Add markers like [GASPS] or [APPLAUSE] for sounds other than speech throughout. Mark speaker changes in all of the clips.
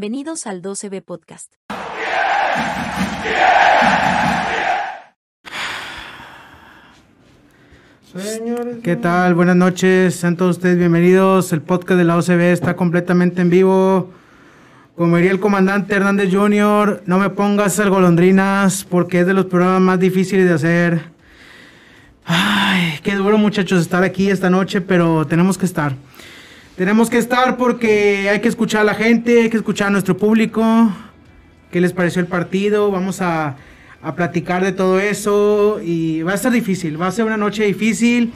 Speaker 1: Bienvenidos al 12B Podcast.
Speaker 2: ¿Qué tal? Buenas noches, sean todos ustedes bienvenidos. El podcast de la OCB está completamente en vivo. Como diría el comandante Hernández Jr., no me pongas al golondrinas porque es de los programas más difíciles de hacer. Ay, qué duro muchachos estar aquí esta noche, pero tenemos que estar. Tenemos que estar porque hay que escuchar a la gente, hay que escuchar a nuestro público. ¿Qué les pareció el partido? Vamos a, a platicar de todo eso y va a ser difícil, va a ser una noche difícil.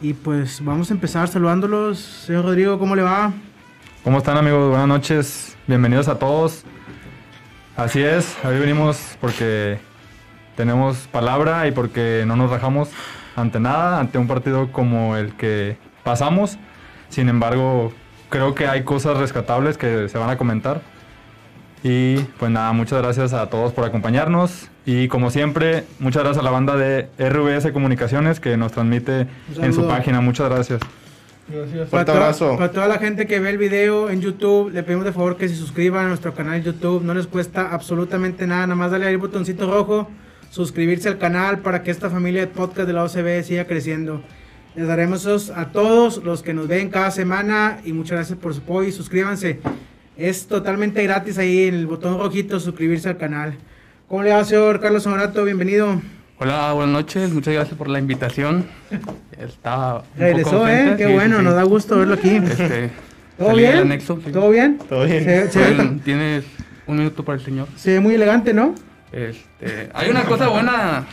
Speaker 2: Y pues vamos a empezar saludándolos. Señor Rodrigo, ¿cómo le va?
Speaker 3: ¿Cómo están amigos? Buenas noches, bienvenidos a todos. Así es, hoy venimos porque tenemos palabra y porque no nos rajamos ante nada, ante un partido como el que pasamos. Sin embargo, creo que hay cosas rescatables que se van a comentar. Y pues nada, muchas gracias a todos por acompañarnos. Y como siempre, muchas gracias a la banda de RVS Comunicaciones que nos transmite en su página. Muchas gracias.
Speaker 2: Para,
Speaker 4: Fuerte abrazo.
Speaker 2: para toda la gente que ve el video en YouTube, le pedimos de favor que se suscriban a nuestro canal de YouTube. No les cuesta absolutamente nada, nada más darle ahí el botoncito rojo, suscribirse al canal para que esta familia de podcast de la OCB siga creciendo. Les daremos esos a todos los que nos ven cada semana y muchas gracias por su apoyo y suscríbanse. Es totalmente gratis ahí en el botón rojito suscribirse al canal. ¿Cómo le va, señor Carlos Honorato? Bienvenido.
Speaker 5: Hola, buenas noches, muchas gracias por la invitación. [LAUGHS] Estaba un poco
Speaker 2: Regresó, ¿eh? Qué
Speaker 5: sí,
Speaker 2: bueno,
Speaker 5: sí,
Speaker 2: nos da gusto verlo aquí.
Speaker 5: Este, [LAUGHS]
Speaker 2: ¿Todo bien?
Speaker 5: anexo, sí.
Speaker 2: ¿Todo bien?
Speaker 4: Todo bien.
Speaker 2: Se, se ve-
Speaker 5: Bueno, Tienes un minuto para el señor.
Speaker 2: se ve muy elegante, ¿no?
Speaker 5: Este, hay una cosa buena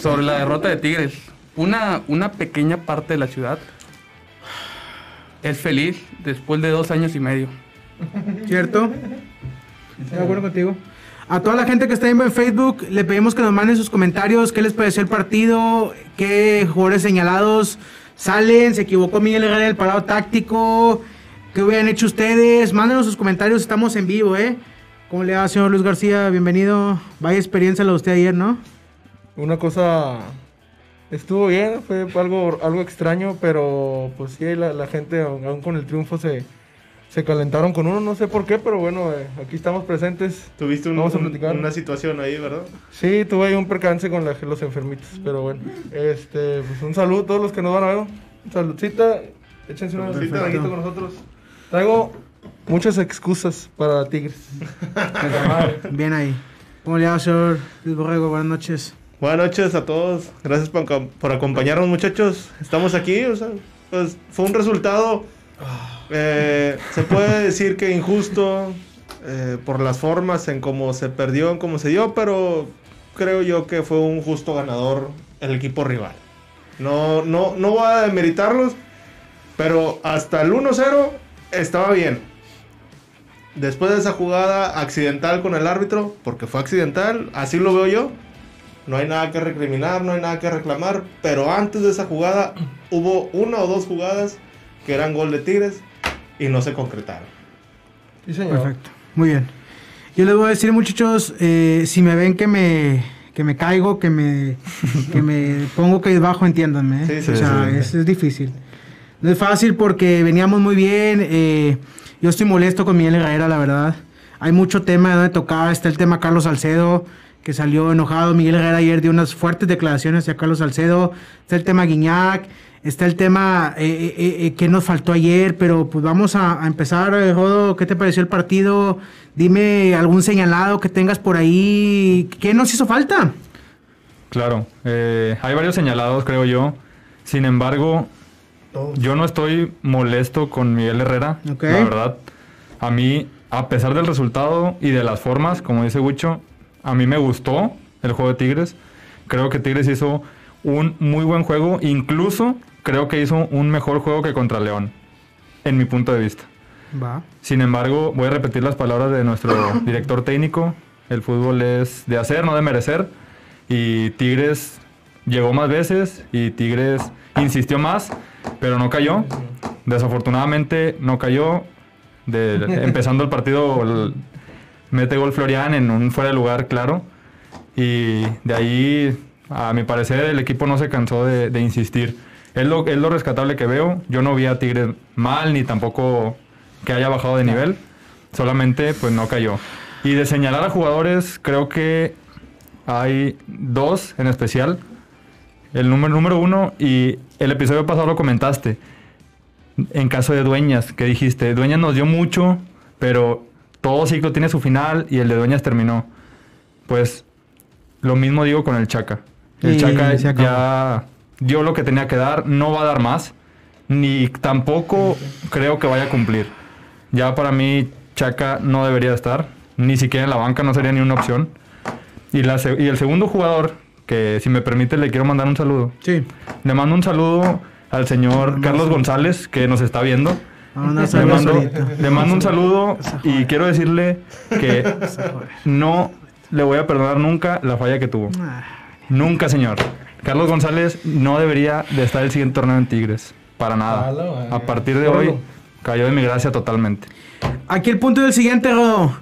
Speaker 5: sobre la derrota de Tigres. Una, una pequeña parte de la ciudad es feliz después de dos años y medio.
Speaker 2: ¿Cierto? Estoy de acuerdo contigo. A toda la gente que está viendo en Facebook, le pedimos que nos manden sus comentarios, qué les pareció el partido, qué jugadores señalados salen, se equivocó Miguel Herrera en el parado táctico, qué hubieran hecho ustedes, mándenos sus comentarios, estamos en vivo, ¿eh? ¿Cómo le va, señor Luis García? Bienvenido. Vaya experiencia la de usted ayer, ¿no?
Speaker 6: Una cosa estuvo bien, fue algo, algo extraño, pero pues sí, la, la gente aún con el triunfo se, se calentaron con uno, no sé por qué, pero bueno, eh, aquí estamos presentes.
Speaker 4: Tuviste un-
Speaker 6: Vamos a
Speaker 4: un-
Speaker 6: platicar.
Speaker 4: una situación ahí, ¿verdad?
Speaker 6: Sí, tuve ahí un percance con la- los enfermitos, pero bueno, este, pues un saludo a todos los que nos van a ver, un saludcita, échense una
Speaker 4: Saludcita.
Speaker 6: con nosotros. Traigo muchas excusas para Tigres. [LAUGHS]
Speaker 2: Bien ahí. ¿Cómo le va, señor Luis Borrego? Buenas noches.
Speaker 4: Buenas noches a todos. Gracias por, por acompañarnos, muchachos. Estamos aquí, o sea, pues fue un resultado, eh, se puede decir que injusto eh, por las formas en cómo se perdió, en cómo se dio, pero creo yo que fue un justo ganador el equipo rival. No, no, no voy a demeritarlos, pero hasta el 1-0 estaba bien. Después de esa jugada accidental con el árbitro, porque fue accidental, así lo veo yo. No hay nada que recriminar, no hay nada que reclamar. Pero antes de esa jugada hubo una o dos jugadas que eran gol de Tigres y no se concretaron.
Speaker 6: Sí, señor.
Speaker 2: Perfecto, muy bien. Yo les voy a decir, muchachos, eh, si me ven que me, que me caigo, que me, [LAUGHS] que me pongo que bajo, entiéndanme. ¿eh?
Speaker 4: Sí, sí,
Speaker 2: o sea,
Speaker 3: sí.
Speaker 2: Es, es difícil. No es fácil porque veníamos muy bien. eh, yo estoy molesto con Miguel Herrera, la verdad. Hay mucho tema de donde tocar. Está el tema Carlos Salcedo, que salió enojado. Miguel Herrera ayer dio unas fuertes declaraciones hacia Carlos Salcedo. Está el tema Guiñac. Está el tema eh, eh, eh, que nos faltó ayer, pero pues vamos a, a empezar, Jodo. ¿Qué te pareció el partido? Dime algún señalado que tengas por ahí. ¿Qué nos hizo falta?
Speaker 3: Claro, eh, hay varios señalados, creo yo. Sin embargo, yo no estoy molesto con Miguel Herrera. La verdad, a mí, a pesar del resultado y de las formas, como dice Wicho, a mí me gustó el juego de Tigres. Creo que Tigres hizo un muy buen juego. Incluso creo que hizo un mejor juego que contra León, en mi punto de vista.
Speaker 2: Va.
Speaker 3: Sin embargo, voy a repetir las palabras de nuestro [COUGHS] director técnico. El fútbol es de hacer, no de merecer. Y Tigres llegó más veces y Tigres insistió más, pero no cayó. Desafortunadamente no cayó. De- [LAUGHS] empezando el partido, el- mete gol Florian en un fuera de lugar, claro. Y de ahí, a mi parecer, el equipo no se cansó de, de insistir. Es lo, es lo rescatable que veo. Yo no vi a Tigres mal, ni tampoco que haya bajado de nivel. Solamente pues no cayó. Y de señalar a jugadores, creo que hay dos en especial. El número, número uno, y el episodio pasado lo comentaste. En caso de Dueñas, que dijiste, Dueñas nos dio mucho, pero todo ciclo tiene su final y el de Dueñas terminó. Pues lo mismo digo con el Chaca. El
Speaker 2: Y
Speaker 3: Chaca ya dio lo que tenía que dar, no va a dar más, ni tampoco creo que vaya a cumplir. Ya para mí Chaca no debería estar, ni siquiera en la banca no sería ni una opción. Y, la, y el segundo jugador, que si me permite le quiero mandar un saludo.
Speaker 2: Sí.
Speaker 3: Le mando un saludo al señor Carlos González, que nos está viendo.
Speaker 2: Vamos a
Speaker 3: Le mando,
Speaker 2: solito.
Speaker 3: le mando un saludo y quiero decirle que [LAUGHS] no le voy a perdonar nunca la falla que tuvo.
Speaker 2: Ah,
Speaker 3: Nunca, señor. Carlos González no debería de estar el siguiente torneo en Tigres. Para nada.
Speaker 6: Madre.
Speaker 3: A partir de hoy cayó de mi gracia totalmente.
Speaker 2: Aquí el punto del siguiente, Rodo.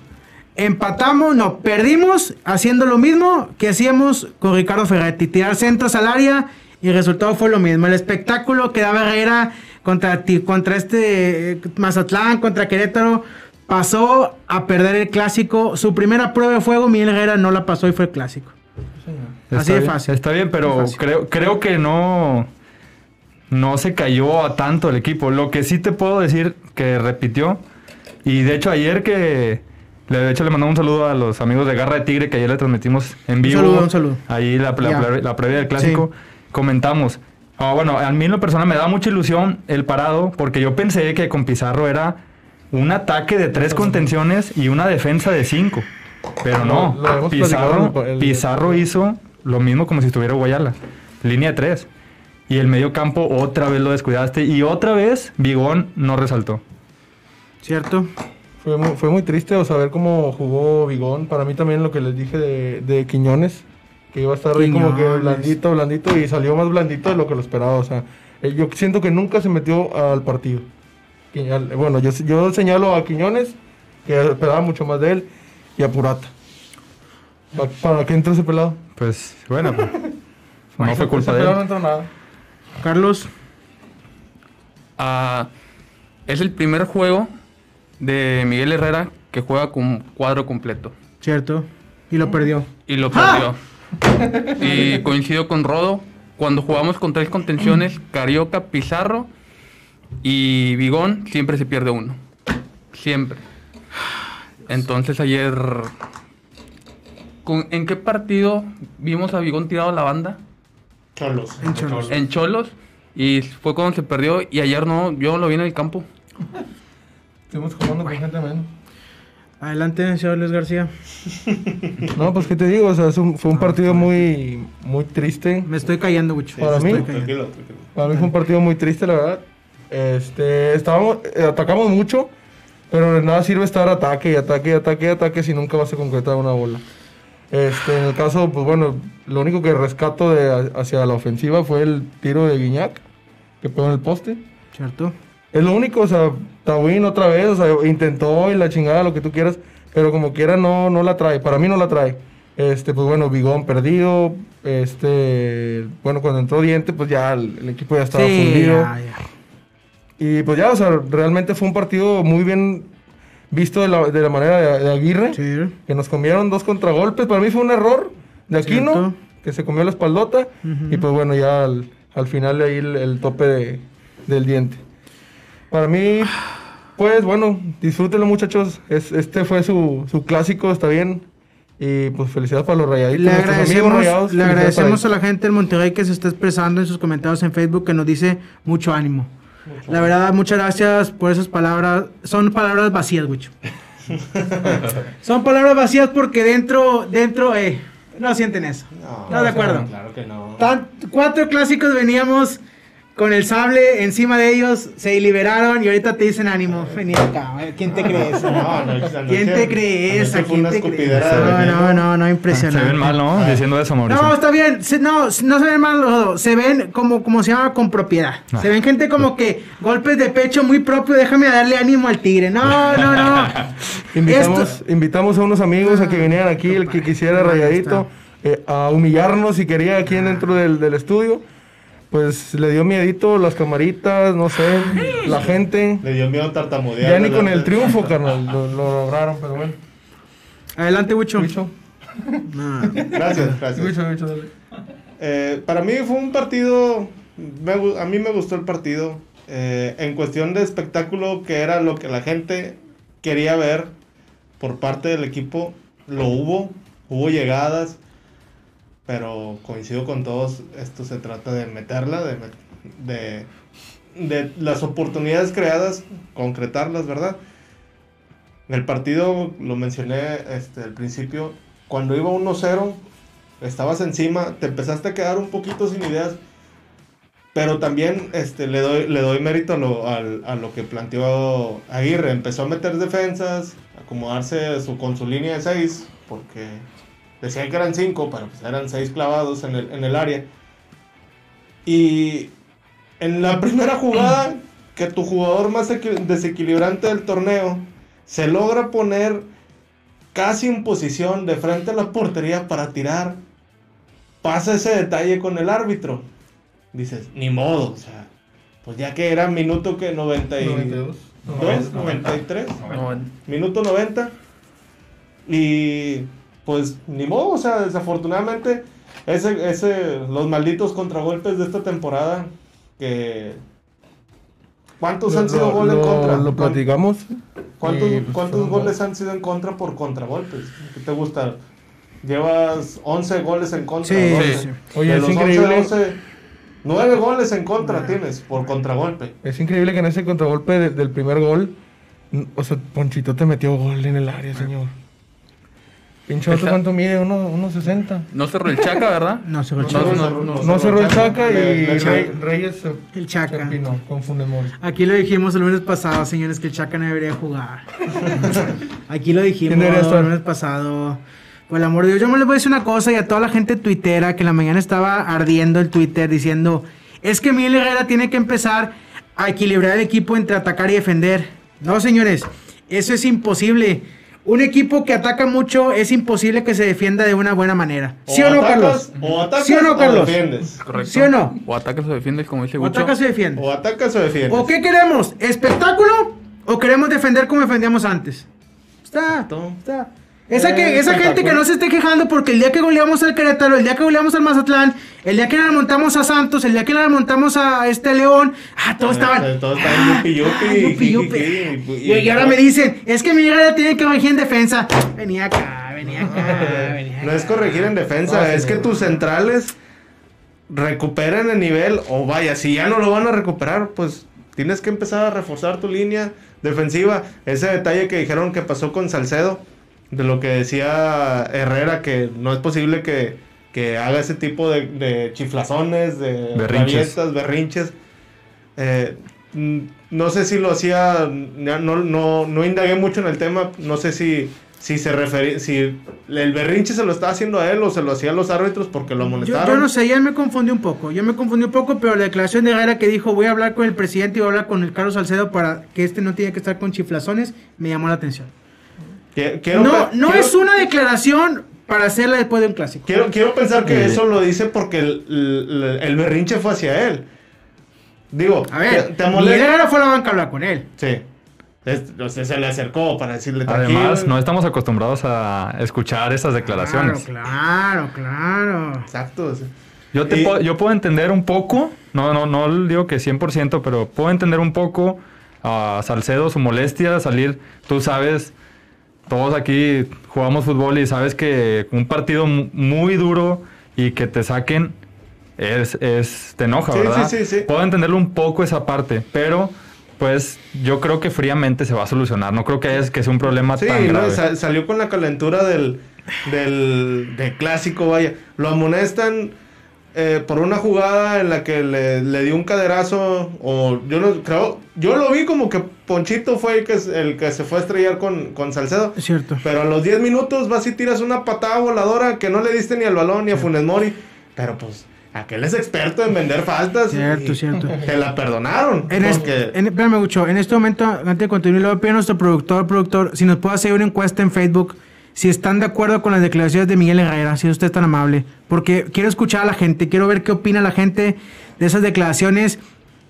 Speaker 2: Empatamos, no, perdimos haciendo lo mismo que hacíamos con Ricardo Ferretti. Tirar centros al área y el resultado fue lo mismo. El espectáculo que daba Herrera contra, contra este eh, Mazatlán, contra Querétaro, pasó a perder el clásico. Su primera prueba de fuego, Miguel Herrera no la pasó y fue el clásico. Así de
Speaker 3: bien,
Speaker 2: fácil.
Speaker 3: Está bien, pero creo, creo que no, no se cayó a tanto el equipo. Lo que sí te puedo decir que repitió, y de hecho ayer que, de hecho le mandamos un saludo a los amigos de Garra de Tigre que ayer le transmitimos en vivo.
Speaker 2: saludo, un saludo.
Speaker 3: Ahí la, la, la previa del clásico. Comentamos. Ah, bueno, a mí en lo personal me da mucha ilusión el parado porque yo pensé que con Pizarro era un ataque de tres contenciones y una defensa de cinco. Pero no, Pizarro,
Speaker 6: el-
Speaker 3: Pizarro hizo lo mismo como si estuviera Guayala. Línea de tres. Y el medio campo otra vez lo descuidaste y otra vez Vigón no resaltó.
Speaker 2: ¿Cierto?
Speaker 6: Fue muy, fue muy triste o saber cómo jugó Vigón. Para mí también lo que les dije de, de Quiñones, que iba a estar ahí como que blandito, blandito y salió más blandito de lo que lo esperaba. O sea, eh, yo siento que nunca se metió al partido. Bueno, yo, yo señalo a Quiñones, que esperaba mucho más de él, y a Purata. ¿Pa- ¿Para qué entró ese pelado?
Speaker 3: Pues bueno, pues, [LAUGHS] no fue culpa
Speaker 6: Ese
Speaker 3: de
Speaker 6: pelado no
Speaker 3: él.
Speaker 6: entró nada.
Speaker 2: Carlos.
Speaker 5: Ah, es el primer juego de Miguel Herrera que juega con cuadro completo.
Speaker 2: Cierto. Y lo perdió.
Speaker 5: Y lo perdió. [LAUGHS] y coincido con Rodo. Cuando jugamos con tres contenciones, Carioca, Pizarro y Vigón, siempre se pierde uno. Siempre. Entonces ayer... ¿con- ¿En qué partido vimos a Vigón tirado a la banda?
Speaker 4: Cholos.
Speaker 2: En Cholos.
Speaker 5: En Cholos. Y fue cuando se perdió. Y ayer no, yo no lo vi en el campo.
Speaker 6: Estuvimos jugando con gente menos.
Speaker 2: Adelante, señor Luis García. [LAUGHS]
Speaker 6: No, pues qué te digo, o sea, es un- fue un partido muy, muy triste.
Speaker 2: Me estoy cayendo mucho.
Speaker 6: Para mí.
Speaker 4: Tranquilo, tranquilo.
Speaker 6: Para mí fue un partido muy triste, la verdad. Este, estábamos, eh, atacamos mucho, pero de nada sirve estar ataque y ataque y ataque y ataque si nunca vas a concretar una bola. Este, en el caso, pues bueno, lo único que rescato de, hacia la ofensiva fue el tiro de Guiñac, que pegó en el poste.
Speaker 2: ¿Cierto?
Speaker 6: Es lo único, o sea, Tawin otra vez, o sea, intentó y la chingada, lo que tú quieras, pero como quiera no, no la trae, para mí no la trae. Este, pues bueno, Bigón perdido, este, bueno, cuando entró Diente, pues ya el, el equipo ya estaba
Speaker 2: Sí,
Speaker 6: fundido.
Speaker 2: ya, ya.
Speaker 6: Y pues ya, o sea, realmente fue un partido muy bien visto de la, de la manera de, de Aguirre,
Speaker 2: Sí.
Speaker 6: que nos comieron dos contragolpes, para mí fue un error de Aquino,
Speaker 2: Cierto.
Speaker 6: que se comió la espaldota, y pues bueno, ya al, al final de ahí el, el tope de- del diente. Para mí, pues bueno, disfrútenlo muchachos. Es, este fue su, su clásico, está bien. Y pues felicidades para los rayaditos.
Speaker 2: Le
Speaker 6: nuestros amigos
Speaker 2: agradecemos,
Speaker 6: rayados,
Speaker 2: le agradecemos a la gente del Monterrey que se está expresando en sus comentarios en Facebook que nos dice mucho ánimo. La verdad, muchas gracias por esas palabras. Son palabras vacías, Wicho. [LAUGHS] Son palabras vacías porque dentro, dentro, eh, no sienten eso. No, de acuerdo.
Speaker 4: Claro que no.
Speaker 2: Tan- cuatro clásicos veníamos con el sable encima de ellos, se liberaron y ahorita te dicen ánimo. Vení acá, eh, ¿quién te cree eso?
Speaker 4: No, no, esa
Speaker 2: ¿Quién te cree
Speaker 4: de
Speaker 2: No,
Speaker 4: veneno.
Speaker 2: no, no, no,
Speaker 3: Se
Speaker 2: impresionante.
Speaker 3: ven mal, ¿no? Diciendo eso, Mauricio.
Speaker 2: No, está bien. Se- no, no se ven mal, Rodo. se ven como, como se llama con propiedad.
Speaker 3: Ah.
Speaker 2: Se ven gente como que golpes de pecho muy propio. Déjame darle ánimo al tigre. No, no, no. [LAUGHS]
Speaker 6: Invitamos,
Speaker 2: Esto-
Speaker 6: invitamos a unos amigos a que vinieran aquí, el que quisiera rayadito, eh, a humillarnos si quería aquí dentro del, del estudio. Pues le dio miedito las camaritas, no sé, la gente.
Speaker 4: Le dio miedo tartamudear.
Speaker 6: Ya ni con el triunfo, [LAUGHS] carnal, lo, lo lograron, pero bueno.
Speaker 2: Adelante, Wicho.
Speaker 6: Wicho,
Speaker 2: No.
Speaker 4: Gracias, gracias.
Speaker 6: Wicho, Wicho, dale.
Speaker 4: Eh, para mí fue un partido, me a mí me gustó el partido. eh, en cuestión de espectáculo, que era lo que la gente quería ver por parte del equipo, lo hubo, hubo llegadas, pero coincido con todos, esto se trata de meterla, de, de, de las oportunidades creadas, concretarlas, ¿verdad? El partido, lo mencioné este, al principio, cuando iba 1-0, estabas encima, te empezaste a quedar un poquito sin ideas, pero también este, le, doy, le doy mérito a lo, a lo que planteó Aguirre. Empezó a meter defensas, acomodarse su, con su línea de 6, porque decían que eran 5, pero pues eran 6 clavados en el, en el área. Y en la primera jugada, que tu jugador más equi- desequilibrante del torneo se logra poner casi en posición de frente a la portería para tirar, pasa ese detalle con el árbitro. Dices, ni modo, o sea, pues ya que era minuto que 92,
Speaker 6: 92.
Speaker 4: 93,
Speaker 5: No,
Speaker 4: minuto 90. Y pues ni modo, o sea, desafortunadamente ese, ese, los malditos contragolpes de esta temporada que... ¿Cuántos han sido goles en contra?
Speaker 6: Lo
Speaker 4: ¿Cuán-
Speaker 6: platicamos.
Speaker 4: ¿Cuántos,
Speaker 6: pues,
Speaker 4: cuántos goles han sido en contra por contragolpes? ¿Qué te gusta? Llevas 11 goles en contra.
Speaker 2: Sí,
Speaker 4: 12.
Speaker 2: sí.
Speaker 6: Oye,
Speaker 4: De
Speaker 6: es
Speaker 4: los 11,
Speaker 6: increíble.
Speaker 4: 12, 9 goles en contra tienes por contragolpe.
Speaker 6: Es increíble que en ese contragolpe de- del primer gol, o sea, Ponchito te metió gol en el área, señor. Pinche otro, ¿cuánto mide? Uno- 1.60.
Speaker 5: no cerró el Chaca, ¿verdad?
Speaker 2: No se
Speaker 5: No,
Speaker 2: escuchó.
Speaker 5: no, no.
Speaker 6: No cerró el Chaca y Rey- Reyes se,
Speaker 2: El Chaca.
Speaker 6: se empinó con Funes Mori.
Speaker 2: Aquí lo dijimos el lunes pasado, señores, que el Chaca no debería jugar. [LAUGHS] Aquí lo dijimos el lunes pasado. Por el amor de Dios, yo me les voy a decir una cosa y a toda la gente tuitera que en la mañana estaba ardiendo el Twitter diciendo, es que Miguel Herrera tiene que empezar a equilibrar el equipo entre atacar y defender. No, señores, eso es imposible. Un equipo que ataca mucho es imposible que se defienda de una buena manera. ¿Sí o, no,
Speaker 4: atacas-
Speaker 2: Carlos?
Speaker 4: O atacas
Speaker 2: ¿Sí o no, Carlos?
Speaker 4: defiendes.
Speaker 5: Correcto.
Speaker 2: ¿Sí o no?
Speaker 5: O atacas o defiendes, como dice
Speaker 2: O
Speaker 5: Wicho.
Speaker 2: atacas o defiendes.
Speaker 4: O atacas o defiendes.
Speaker 2: ¿O qué queremos? ¿Espectáculo? ¿O queremos defender como defendíamos antes? Está, está. Esa,
Speaker 4: Eh,
Speaker 2: que, esa gente que no se esté quejando porque el día que goleamos al Querétaro, el día que goleamos al Mazatlán, el día que le remontamos a Santos, el día que le remontamos a este León, ah, todos estaban.
Speaker 4: Eh, Todos estaban yupi, yupi,
Speaker 2: ah, yupi, yupi. Y, ahora me dicen, es que mi hija tiene que corregir en defensa. Venía acá, venía acá, [LAUGHS] venía acá.
Speaker 4: No es corregir en defensa, es que tus centrales recuperen el nivel. O vaya, si ya no lo van a recuperar, pues tienes que empezar a reforzar tu línea defensiva. Ese detalle que dijeron que pasó con Salcedo, de lo que decía Herrera, que no es posible que, que haga ese tipo de, de chiflazones, de
Speaker 3: Berrinches.
Speaker 4: rabietas, berrinches. Eh, no sé si lo hacía, no, no, no indagué mucho en el tema, no sé si, si se refería, si el berrinche se lo estaba haciendo a él o se lo hacían los árbitros porque lo
Speaker 2: Yo,
Speaker 4: amonestaron.
Speaker 2: yo no sé, ya me confundí un poco. Yo me confundí un poco, pero la declaración de Herrera que dijo voy a hablar con el presidente y voy a hablar con el Carlos Salcedo para que este no tiene que estar con chiflazones, me llamó la atención.
Speaker 4: Quiero
Speaker 2: no, no
Speaker 4: quiero-
Speaker 2: es una declaración para hacerla después de un clásico.
Speaker 4: Quiero, quiero pensar que
Speaker 3: Eh.
Speaker 4: eso lo dice porque el, el- el berrinche fue hacia él. Digo,
Speaker 2: A ver,
Speaker 4: te, te molesta.
Speaker 2: Herrera fue a la banca a hablar con él.
Speaker 4: Sí. Se le acercó para decirle tranquilo.
Speaker 3: Además, no estamos acostumbrados a escuchar esas declaraciones.
Speaker 2: Claro, claro, claro.
Speaker 4: Exacto.
Speaker 3: Yo, te
Speaker 4: Y-
Speaker 3: puedo, yo puedo entender un poco, no, no, no digo que 100%, pero puedo entender un poco a Salcedo, su molestia, salir, tú sabes, todos aquí jugamos fútbol y sabes que un partido mu- muy duro y que te saquen es, es te enoja,
Speaker 4: Sí,
Speaker 3: ¿verdad?
Speaker 4: sí, sí, sí.
Speaker 3: Puedo entenderlo un poco esa parte, pero pues yo creo que fríamente se va a solucionar, no creo que es que sea un problema
Speaker 4: Sí,
Speaker 3: tan
Speaker 4: no,
Speaker 3: grave.
Speaker 4: sa- salió con la calentura del, del, del clásico, vaya. Lo amonestan eh, por una jugada en la que le, le dio un caderazo. O yo no creo. Yo lo vi como que Ponchito fue el que, el que se fue a estrellar con, con Salcedo.
Speaker 2: Es cierto.
Speaker 4: Pero a los 10 minutos vas y tiras una patada voladora que no le diste ni al balón ni a Funes Mori. Pero pues, aquel es experto en vender faltas.
Speaker 2: Cierto, cierto.
Speaker 4: Te la perdonaron.
Speaker 2: En
Speaker 4: porque-
Speaker 2: este, en, espérame, Gucho, en este momento, antes de continuar, le voy a pedir a nuestro productor, productor, si nos puede hacer una encuesta en Facebook si están de acuerdo con las declaraciones de Miguel Herrera, si usted es tan amable, porque quiero escuchar a la gente, quiero ver qué opina la gente de esas declaraciones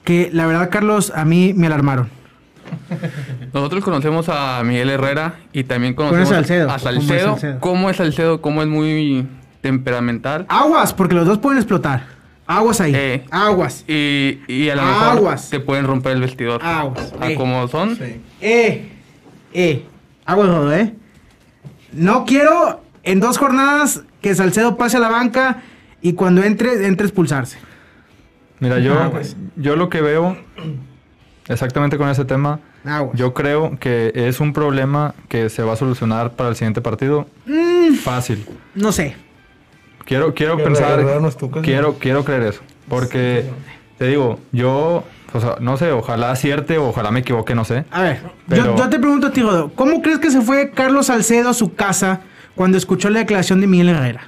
Speaker 2: que la verdad, Carlos, a mí me alarmaron.
Speaker 5: Nosotros conocemos a Miguel Herrera y también conocemos
Speaker 2: Salcedo.
Speaker 5: a
Speaker 2: ¿Cómo es
Speaker 5: Salcedo. ¿Cómo es Salcedo? ¿Cómo es muy temperamental?
Speaker 2: Aguas, porque los dos pueden explotar. Aguas ahí.
Speaker 5: Eh.
Speaker 2: Aguas.
Speaker 5: Y, y a lo mejor
Speaker 2: Aguas.
Speaker 5: te pueden romper el vestidor.
Speaker 2: Aguas.
Speaker 5: A
Speaker 2: Eh.
Speaker 5: como son.
Speaker 2: Eh, eh, aguas, Rodo, eh. No quiero en dos jornadas que Salcedo pase a la banca y cuando entre, entre expulsarse.
Speaker 3: Mira, yo,
Speaker 2: Ah, pues.
Speaker 3: yo lo que veo exactamente con ese tema,
Speaker 2: Aguas.
Speaker 3: yo creo que es un problema que se va a solucionar para el siguiente partido.
Speaker 2: Mm.
Speaker 3: Fácil.
Speaker 2: No sé.
Speaker 3: Quiero, quiero pensar, quiero, quiero creer eso. Porque, te digo, yo, o sea, no sé, ojalá acierte, ojalá me equivoque, no sé.
Speaker 2: A ver,
Speaker 3: Pero-
Speaker 2: yo, yo te pregunto a ti, Rodo, ¿cómo crees que se fue Carlos Salcedo a su casa cuando escuchó la declaración de Miguel Herrera?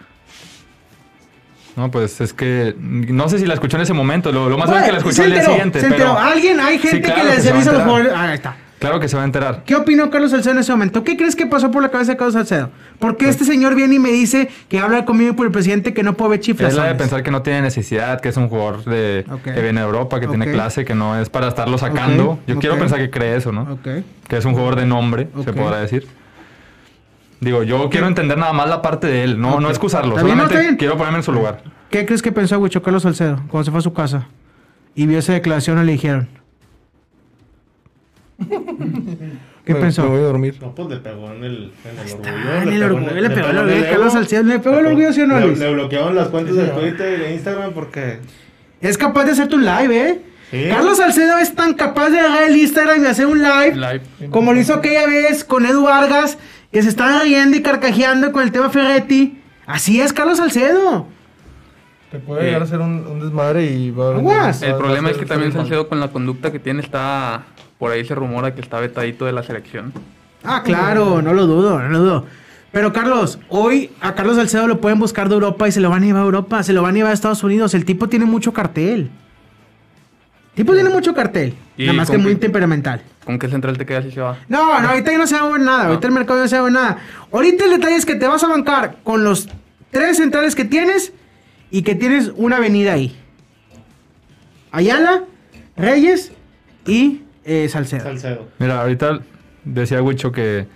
Speaker 3: No, pues es que no sé si la escuchó en ese momento. Lo, lo más
Speaker 2: Bueno,
Speaker 3: es que la escuchó día
Speaker 2: enteró,
Speaker 3: siguiente.
Speaker 2: se enteró.
Speaker 3: pero-
Speaker 2: Alguien, hay
Speaker 3: Sí,
Speaker 2: gente
Speaker 3: claro
Speaker 2: que les
Speaker 3: va a
Speaker 2: avisa a los jugadores. Ah, ahí está.
Speaker 3: Claro que se va a enterar.
Speaker 2: ¿Qué opinó Carlos Salcedo en ese momento? ¿Qué crees que pasó por la cabeza de Carlos Salcedo? ¿Por qué este señor viene y me dice que habla conmigo y por el presidente que no puedo ver chiflas?
Speaker 3: Es la de pensar que no tiene necesidad, que es un jugador de,
Speaker 2: Ok.
Speaker 3: que viene de Europa, que tiene clase, que no es para estarlo sacando. Yo quiero pensar que cree eso, ¿no? Que es un jugador de nombre, se podrá decir. Digo, yo quiero entender nada más la parte de él, no, no excusarlo. Solamente
Speaker 2: bien.
Speaker 3: quiero ponerme en su lugar.
Speaker 2: ¿Qué crees que pensó Huicho Carlos Salcedo cuando se fue a su casa? Y vio esa declaración y le dijeron. ¿Qué
Speaker 6: Me-
Speaker 2: pensó?
Speaker 6: Me voy a dormir.
Speaker 4: No, pues le pegó en el, en el orgullo.
Speaker 2: Ah, en el orgullo, le pegó el orgullo. Carlos Salcedo, le pegó el orgullo, ¿sí o no,
Speaker 4: Le-
Speaker 2: Luis?
Speaker 4: Le bloquearon las cuentas
Speaker 6: Sí,
Speaker 4: de. Twitter y de Instagram porque...
Speaker 2: Es capaz de hacerte un live, ¿eh?
Speaker 4: Sí.
Speaker 2: Carlos Salcedo es tan capaz de agarrar el Instagram y hacer un live,
Speaker 5: Live.
Speaker 2: como lo hizo aquella vez con Edu Vargas, que se estaba riendo y carcajeando con el tema Ferretti. Así es Carlos Salcedo.
Speaker 6: Te puede llegar a ser un, un desmadre y va a... Va-
Speaker 5: El
Speaker 6: va a
Speaker 5: problema es que también. Salcedo con la conducta que tiene está... Por ahí se rumora que está vetadito de la selección.
Speaker 2: Ah, claro, no lo dudo, no lo dudo. Pero Carlos, hoy a Carlos Salcedo lo pueden buscar de Europa y se lo van a llevar a Europa, se lo van a llevar a Estados Unidos. El tipo tiene mucho cartel. El tipo tiene mucho cartel.
Speaker 5: ¿Y
Speaker 2: Nada más que muy temperamental.
Speaker 5: ¿Con qué central te quedas y se va?
Speaker 2: No, no, ahorita ya no se va a nada. Ahorita el mercado no se va a nada. Ahorita el detalle es que te vas a bancar con los tres centrales que tienes y que tienes una avenida ahí. Ayala, Reyes y eh, Salcedo.
Speaker 4: Salcedo.
Speaker 3: Mira, ahorita decía Wicho que,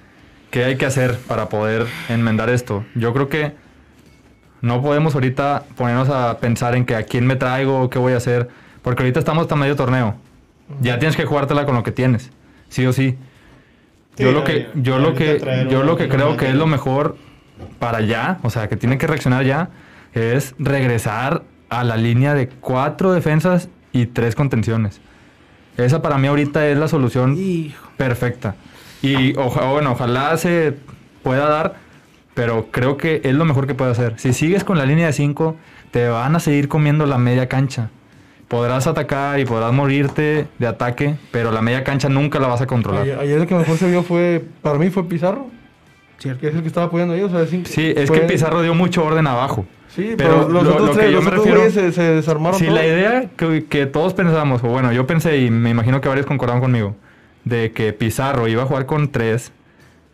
Speaker 3: que hay que hacer para poder enmendar esto. Yo creo que no podemos ahorita ponernos a pensar en que a quién me traigo, qué voy a hacer, porque ahorita estamos hasta medio torneo. Ya tienes que jugártela con lo que tienes, sí o sí.
Speaker 4: Sí,
Speaker 3: yo lo que, yo lo que, yo lo que creo que es lo mejor para ya, o sea, que tiene que reaccionar ya, es regresar a la línea de cuatro defensas y tres contenciones. Esa para mí ahorita es la solución
Speaker 2: Hijo.
Speaker 3: perfecta. Y oja- bueno, ojalá se pueda dar, pero creo que es lo mejor que puede hacer. Si sigues con la línea de 5, te van a seguir comiendo la media cancha. Podrás atacar y podrás morirte de ataque, pero la media cancha nunca la vas a controlar.
Speaker 6: Ayer, ayer el que mejor se vio fue, para mí fue Pizarro,
Speaker 2: Cierto.
Speaker 6: que es el que estaba apoyando ahí. O sea, sí,
Speaker 3: Sí, es
Speaker 6: fue-
Speaker 3: que Pizarro dio mucho orden abajo.
Speaker 6: Sí,
Speaker 3: pero
Speaker 6: pero, los
Speaker 3: lo-
Speaker 6: otros
Speaker 3: lo que yo
Speaker 6: los
Speaker 3: me refiero-
Speaker 6: se, se desarmaron
Speaker 3: Si
Speaker 6: todos.
Speaker 3: la idea que, que todos pensábamos, o bueno, yo pensé y me imagino que varios concordaron conmigo, de que Pizarro iba a jugar con tres,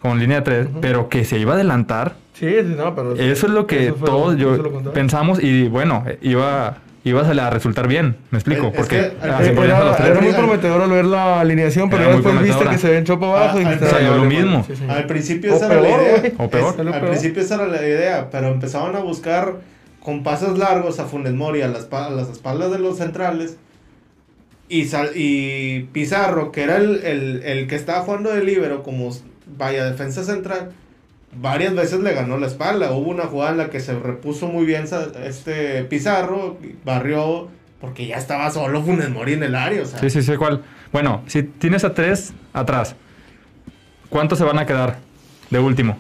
Speaker 3: con línea de tres, pero que se iba a adelantar,
Speaker 6: Sí, sí, no, pero...
Speaker 3: eso es lo que todos
Speaker 6: lo-
Speaker 3: yo pensamos y bueno, iba, iba a resultar bien, me explico,
Speaker 4: Es-
Speaker 3: porque
Speaker 4: que-
Speaker 3: los
Speaker 6: Era,
Speaker 3: tres.
Speaker 6: era muy prometedor al ver la alineación, pero después viste que se ven chopo abajo
Speaker 4: Ah,
Speaker 6: y
Speaker 3: salió
Speaker 6: "Ah,
Speaker 3: lo mismo".
Speaker 6: sí, señor".
Speaker 4: Al principio
Speaker 6: O
Speaker 4: esa era la idea.
Speaker 6: güey.
Speaker 3: O peor.
Speaker 4: Es-
Speaker 6: Salió
Speaker 4: al
Speaker 6: peor.
Speaker 4: principio esa era la idea, pero empezaban a buscar con pases largos a Funes Mori a las, a las espaldas de los centrales. Y, sal- y Pizarro, que era el, el- el que estaba jugando de libero como vaya defensa central, varias veces le ganó la espalda. Hubo una jugada en la que se repuso muy bien este Pizarro, barrió, porque ya estaba solo Funes Mori en el área. O sea,
Speaker 3: Sí, sí, sé cuál. Bueno, si tienes a tres atrás, ¿cuántos se van a quedar de último?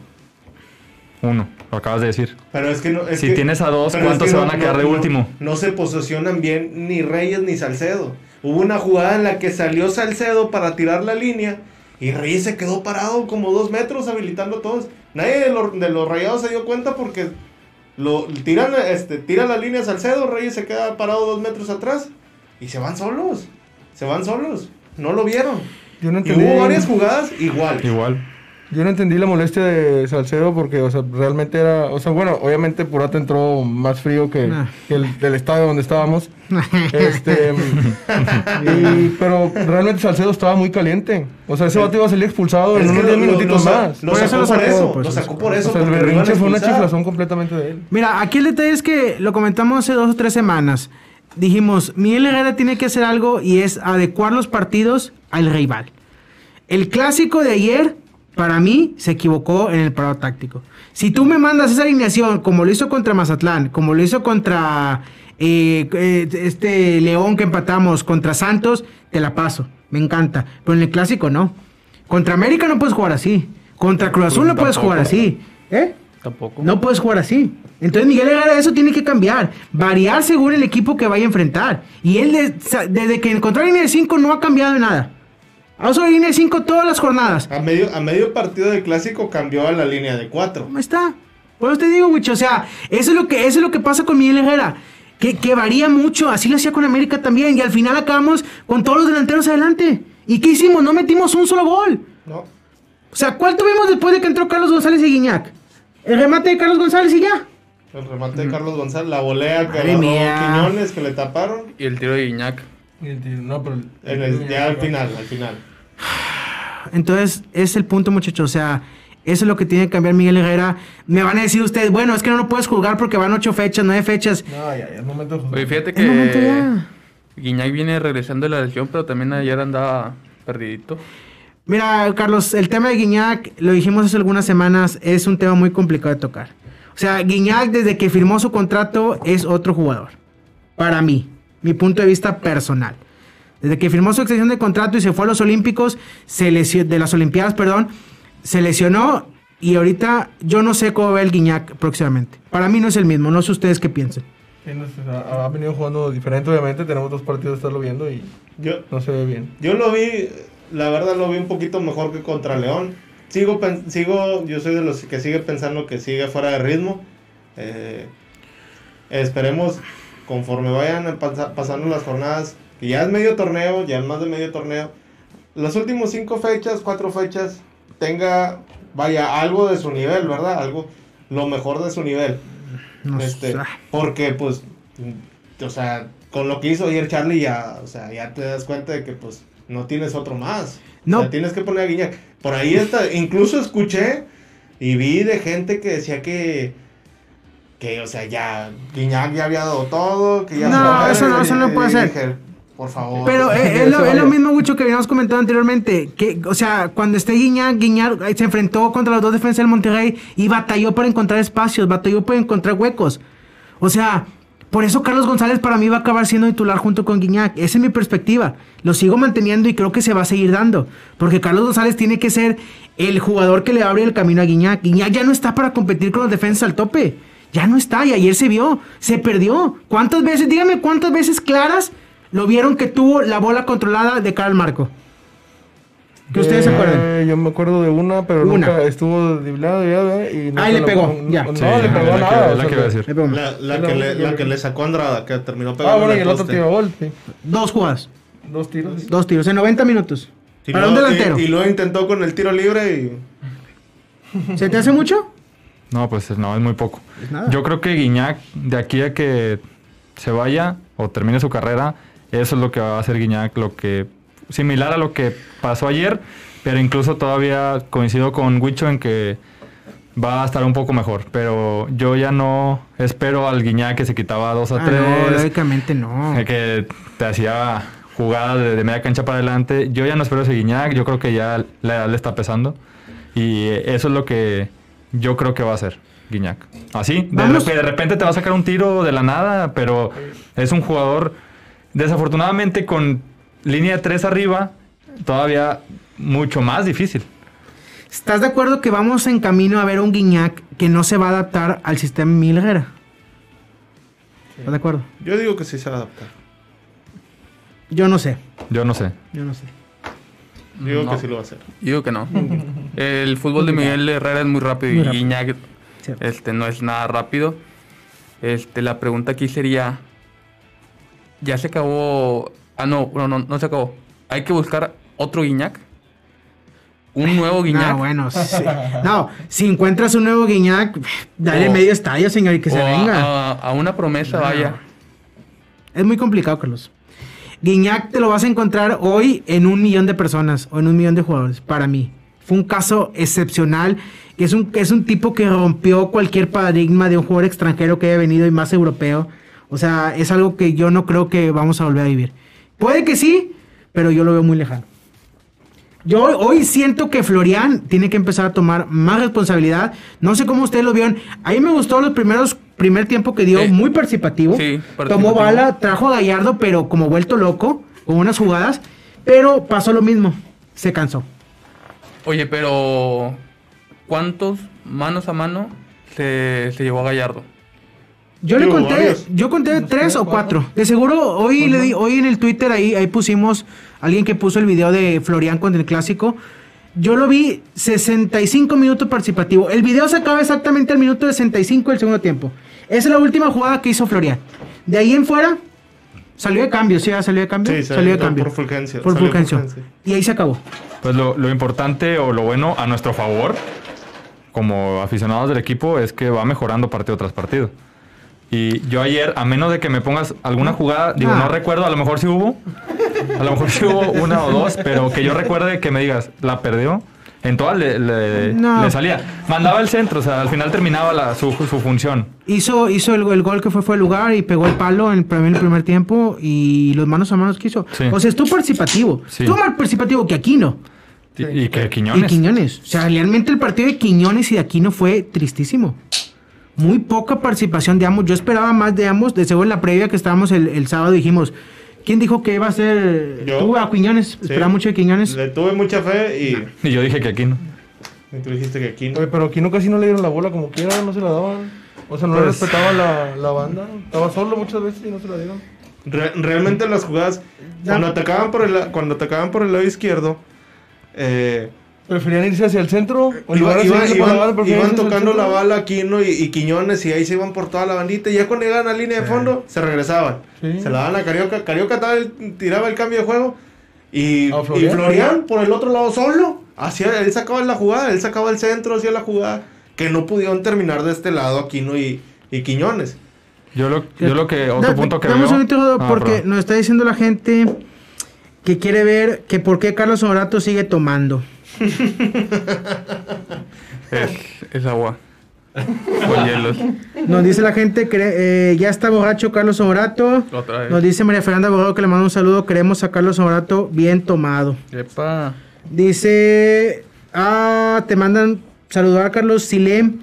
Speaker 3: Uno, lo acabas de decir.
Speaker 4: Pero es que no. es
Speaker 3: Si
Speaker 4: que-
Speaker 3: tienes a dos,
Speaker 4: es
Speaker 3: ¿cuántos
Speaker 4: que
Speaker 3: se
Speaker 4: no-
Speaker 3: van a quedar
Speaker 4: no-
Speaker 3: de último?
Speaker 4: No se posicionan bien ni Reyes ni Salcedo. Hubo una jugada en la que salió Salcedo para tirar la línea y Reyes se quedó parado como dos metros habilitando a todos. Nadie de, los- de los rayados se dio cuenta porque lo tiran, este, tira la línea Salcedo, Reyes se queda parado dos metros atrás y se van solos. Se van solos. No lo vieron.
Speaker 6: Yo no
Speaker 4: Y hubo varias jugadas igual.
Speaker 3: Igual.
Speaker 6: Yo no entendí la molestia de Salcedo porque, o sea, realmente era, o sea, bueno, obviamente Purata entró más frío que,
Speaker 2: Ah.
Speaker 6: que el del estadio donde estábamos. [LAUGHS] Este, y- pero realmente Salcedo estaba muy caliente. O sea, ese vato iba a salir expulsado en
Speaker 4: Es
Speaker 6: unos
Speaker 4: lo-
Speaker 6: 10
Speaker 4: lo-
Speaker 6: minutitos
Speaker 4: lo
Speaker 6: más.
Speaker 4: Lo
Speaker 2: Por eso
Speaker 4: sacó por eso.
Speaker 2: pues,
Speaker 4: Lo sacó por eso.
Speaker 6: o sea, el berrinche fue una chiflazón completamente de él.
Speaker 2: Mira, aquí el detalle es que lo comentamos hace dos o tres semanas. Dijimos, Miguel Herrera tiene que hacer algo y es adecuar los partidos al rival. El clásico de ayer, para mí, se equivocó en el parado táctico. Si tú me mandas esa alineación, como lo hizo contra Mazatlán, como lo hizo contra eh, eh, este León que empatamos, contra Santos, te la paso. Me encanta. Pero en el clásico no. Contra América no puedes jugar así. Contra Cruz Azul no puedes jugar así. ¿Eh?
Speaker 5: Tampoco.
Speaker 2: No puedes jugar así. Entonces Miguel Herrera eso tiene que cambiar. Variar según el equipo que vaya a enfrentar. Y él desde que encontró la línea de 5 no ha cambiado nada. Usado la línea de 5 todas las jornadas.
Speaker 4: A medio, a medio partido del clásico cambió a la línea de 4.
Speaker 2: ¿Cómo está? Por eso te digo, Wicho, o sea, eso es lo que, eso es lo que pasa con Miguel Herrera. Que, que varía mucho, así lo hacía con América también. Y al final acabamos con todos los delanteros adelante. ¿Y qué hicimos? No metimos un solo gol.
Speaker 4: ¿no?
Speaker 2: O sea, ¿cuál tuvimos después de que entró Carlos González y Guiñac? El remate de Carlos González y ya.
Speaker 4: El remate de Carlos González, la volea que. Quiñones, que le taparon.
Speaker 5: Y el tiro de Guiñac.
Speaker 6: Y el tiro- No, pero
Speaker 4: el- ya al final, al final.
Speaker 2: Entonces, es el punto, muchachos. O sea, eso es lo que tiene que cambiar Miguel Herrera. Me van a decir ustedes, bueno, es que no lo puedes jugar porque van ocho fechas, nueve fechas.
Speaker 6: No, ya, ya, es momento de
Speaker 5: Oye, fíjate que
Speaker 2: ya.
Speaker 5: Guiñac viene regresando de la lesión, pero también ayer andaba perdidito.
Speaker 2: Mira, Carlos, el tema de Guiñac, lo dijimos hace algunas semanas, es un tema muy complicado de tocar. O sea, Guiñac, desde que firmó su contrato, es otro jugador. Para mí, mi punto de vista personal. Desde que firmó su extensión de contrato y se fue a los Olímpicos, se lesionó, de las Olimpiadas, perdón, se lesionó y ahorita yo no sé cómo ve el Guiñac próximamente. Para mí no es el mismo, no sé ustedes qué piensen.
Speaker 6: Sí, no sé, ha, ha venido jugando diferente, obviamente. Tenemos dos partidos de estarlo viendo y
Speaker 4: Yo,
Speaker 6: no se ve bien.
Speaker 4: yo lo vi, la verdad lo vi un poquito mejor que contra León. Sigo, sigo, yo soy de los que sigue pensando que sigue fuera de ritmo. Eh, esperemos, conforme vayan pasa- pasando las jornadas, que ya es medio torneo, ya es más de medio torneo, las últimas cinco fechas, cuatro fechas, tenga, vaya, algo de su nivel, ¿verdad? Algo, lo mejor de su nivel.
Speaker 2: No sé.
Speaker 4: Este, porque pues, o sea, con lo que hizo ayer Charlie ya, o sea, ya te das cuenta de que pues no tienes otro más.
Speaker 2: No.
Speaker 4: O sea, tienes que poner a Guiñac. Por ahí está, incluso escuché y vi de gente que decía que, que, o sea, ya Guiñac ya había dado todo, que ya
Speaker 2: No, eso no- eso puede ser.
Speaker 4: por favor.
Speaker 2: Pero eh, [LAUGHS] es, lo, es lo mismo, mucho que habíamos comentado anteriormente. Que, o sea, cuando esté Guiñac, Guiñac se enfrentó contra los dos defensas del Monterrey y batalló para encontrar espacios, batalló para encontrar huecos. O sea, por eso Carlos González para mí va a acabar siendo titular junto con Guiñac. Esa es mi perspectiva. Lo sigo manteniendo y creo que se va a seguir dando. Porque Carlos González tiene que ser el jugador que le abre el camino a Guiñac. Guiñac ya no está para competir con los defensas al tope. Ya no está y ayer se vio, se perdió. ¿Cuántas veces, dígame cuántas veces claras lo vieron que tuvo la bola controlada de cara al marco? Que ustedes se
Speaker 6: Eh,
Speaker 2: acuerdan.
Speaker 6: Yo me acuerdo de una, pero
Speaker 2: Una.
Speaker 6: nunca estuvo driblado ya, y
Speaker 2: Ahí le pegó,
Speaker 6: no,
Speaker 2: ya.
Speaker 6: No,
Speaker 3: Sí,
Speaker 6: le pegó
Speaker 3: la que-
Speaker 6: nada.
Speaker 3: la que decir.
Speaker 4: La, que le, la que le sacó Andrada, que terminó
Speaker 6: Ah,
Speaker 4: pegando
Speaker 6: bueno,
Speaker 4: en
Speaker 6: y el otro tiro gol, sí.
Speaker 2: Dos jugadas,
Speaker 6: Dos tiros.
Speaker 2: dos tiros en 90 minutos.
Speaker 4: Y
Speaker 2: Para un delantero.
Speaker 4: Y, y luego intentó con el tiro libre y...
Speaker 2: ¿Se te hace mucho?
Speaker 3: No, pues no, es muy poco.
Speaker 2: Nada.
Speaker 3: Yo creo que Guiñac, de aquí a que se vaya o termine su carrera, eso es lo que va a hacer Guiñac, lo que similar a lo que pasó ayer, pero incluso todavía coincido con Huicho en que va a estar un poco mejor. Pero yo ya no espero al Guiñac que se quitaba dos a
Speaker 2: Ah, no,
Speaker 3: tres,
Speaker 2: lógicamente no.
Speaker 3: eh, que te hacía jugadas de, de media cancha para adelante. Yo ya no espero ese Guiñac, yo creo que ya la edad le está pesando. Y eso es lo que yo creo que va a hacer Guiñac. Así, de, de repente te va a sacar un tiro de la nada, pero es un jugador, desafortunadamente, con línea de tres arriba, todavía mucho más difícil.
Speaker 2: ¿Estás de acuerdo que vamos en camino a ver un Guiñac que no se va a adaptar al sistema Milguera? ¿Estás de acuerdo?
Speaker 4: Yo digo que sí se va a adaptar.
Speaker 2: Yo no sé.
Speaker 3: Yo no sé.
Speaker 2: Yo no sé.
Speaker 4: Digo
Speaker 5: No.
Speaker 4: que sí lo va a hacer.
Speaker 5: Digo que no. El fútbol de Miguel Herrera es muy rápido
Speaker 2: Muy
Speaker 5: y
Speaker 2: rápido.
Speaker 5: Este, no es nada rápido. Este, la pregunta aquí sería, ¿ya se acabó? Ah, no, no, no, no se acabó. ¿Hay que buscar otro Guiñac? un [LAUGHS] nuevo Guiñac.
Speaker 2: No, bueno, sí. no, si encuentras un nuevo Guiñac, dale
Speaker 5: O-
Speaker 2: medio estadio, señor, y que se
Speaker 5: o a-
Speaker 2: venga.
Speaker 5: A, a una promesa, vaya.
Speaker 2: Es muy complicado, Carlos. Guiñac te lo vas a encontrar hoy en un millón de personas o en un millón de jugadores, para mí. Fue un caso excepcional. que Es un, es un tipo que rompió cualquier paradigma de un jugador extranjero que haya venido y más europeo. O sea, es algo que yo no creo que vamos a volver a vivir. Puede que sí, pero yo lo veo muy lejano. Yo hoy siento que Florian tiene que empezar a tomar más responsabilidad. No sé cómo ustedes lo vieron. A mí me gustó los primeros primer tiempo que dio,
Speaker 5: Sí.
Speaker 2: muy participativo.
Speaker 5: Sí,
Speaker 2: Tomó
Speaker 5: participativo.
Speaker 2: bala, trajo a Gallardo, pero como vuelto loco, con unas jugadas. Pero pasó lo mismo. Se cansó.
Speaker 5: Oye, pero ¿cuántos manos a mano se, se llevó a Gallardo?
Speaker 2: Yo le conté,
Speaker 4: varios.
Speaker 2: yo conté tres o cuatro. De seguro hoy le di, hoy en el Twitter ahí, ahí pusimos alguien que puso el video de Florian contra el clásico. Yo lo vi 65 minutos participativo. El video se acaba exactamente al minuto 65 del segundo tiempo. Esa es la última jugada que hizo Florian. De ahí en fuera salió de cambio, sí, ah, salió de cambio.
Speaker 4: Sí,
Speaker 2: salió de cambio.
Speaker 4: por Fulgencio,
Speaker 2: Por Fulgencio.
Speaker 4: Fulgencio.
Speaker 2: Y ahí se acabó.
Speaker 3: Pues lo, lo importante o lo bueno a nuestro favor, como aficionados del equipo, es que va mejorando partido tras partido. Y yo ayer, a menos de que me pongas alguna jugada, digo,
Speaker 2: Ah.
Speaker 3: no recuerdo, a lo mejor sí hubo, a lo mejor sí hubo una o dos, pero que yo recuerde que me digas, la perdió. En todas le, le-
Speaker 2: No.
Speaker 3: le salía. Mandaba el centro, o sea, al final terminaba la- su, su función.
Speaker 2: Hizo, hizo el, el gol que fue fue el lugar y pegó el palo en el primer, el primer tiempo y los manos a manos que hizo.
Speaker 3: Sí.
Speaker 2: O sea, estuvo participativo.
Speaker 3: Sí.
Speaker 2: Estuvo más participativo que Aquino.
Speaker 3: Y, y que
Speaker 2: Y
Speaker 3: Quiñones.
Speaker 2: Quiñones. O sea, realmente el partido de Quiñones y de Aquino fue tristísimo. Muy poca participación de ambos. Yo esperaba más de ambos. De seguro en la previa que estábamos el, el sábado dijimos, ¿quién dijo que iba a ser?
Speaker 4: Yo.
Speaker 2: Tú a Quiñones. Esperaba mucho de Quiñones.
Speaker 4: Le tuve mucha fe y, [LAUGHS]
Speaker 3: Y yo dije que aquí no.
Speaker 4: y tú dijiste que aquí no.
Speaker 6: Oye, pero aquí no casi no le dieron la bola como quiera, no se la daban. O sea, no le
Speaker 3: Pues-
Speaker 6: respetaba la, la banda. Estaba solo muchas veces y no se la dieron.
Speaker 4: Re- realmente las jugadas, cuando atacaban por el, cuando atacaban por el lado izquierdo, eh,
Speaker 6: Preferían irse hacia el centro. O la
Speaker 4: iban,
Speaker 6: hacia
Speaker 4: tocando la bala Aquino y, y Quiñones y ahí se iban por toda la bandita. Y ya cuando llegaban a la línea de fondo, se regresaban.
Speaker 6: Sí.
Speaker 4: Se la daban a Carioca. Carioca el- tiraba el cambio de juego. Y, y
Speaker 6: Florian.
Speaker 4: Por el otro lado solo. Hacía, él sacaba la jugada, él sacaba el centro, hacía la jugada. Que no pudieron terminar de este lado Aquino y, y Quiñones.
Speaker 3: Yo lo, yo lo que, otro
Speaker 2: Da-
Speaker 3: punto que
Speaker 2: dame
Speaker 3: veo... Ah,
Speaker 2: porque
Speaker 3: perdón.
Speaker 2: nos está diciendo la gente que quiere ver que por qué Carlos Honorato sigue tomando. [LAUGHS]
Speaker 5: Es, es agua. Con hielos.
Speaker 2: Nos dice la gente que eh, ya está borracho Carlos.
Speaker 5: Otra vez.
Speaker 2: Nos dice María Fernanda Borrego que le manda un saludo. Queremos a Carlos Honorato bien tomado.
Speaker 5: Epa.
Speaker 2: Dice, ah, te mandan saludar a Carlos Silem.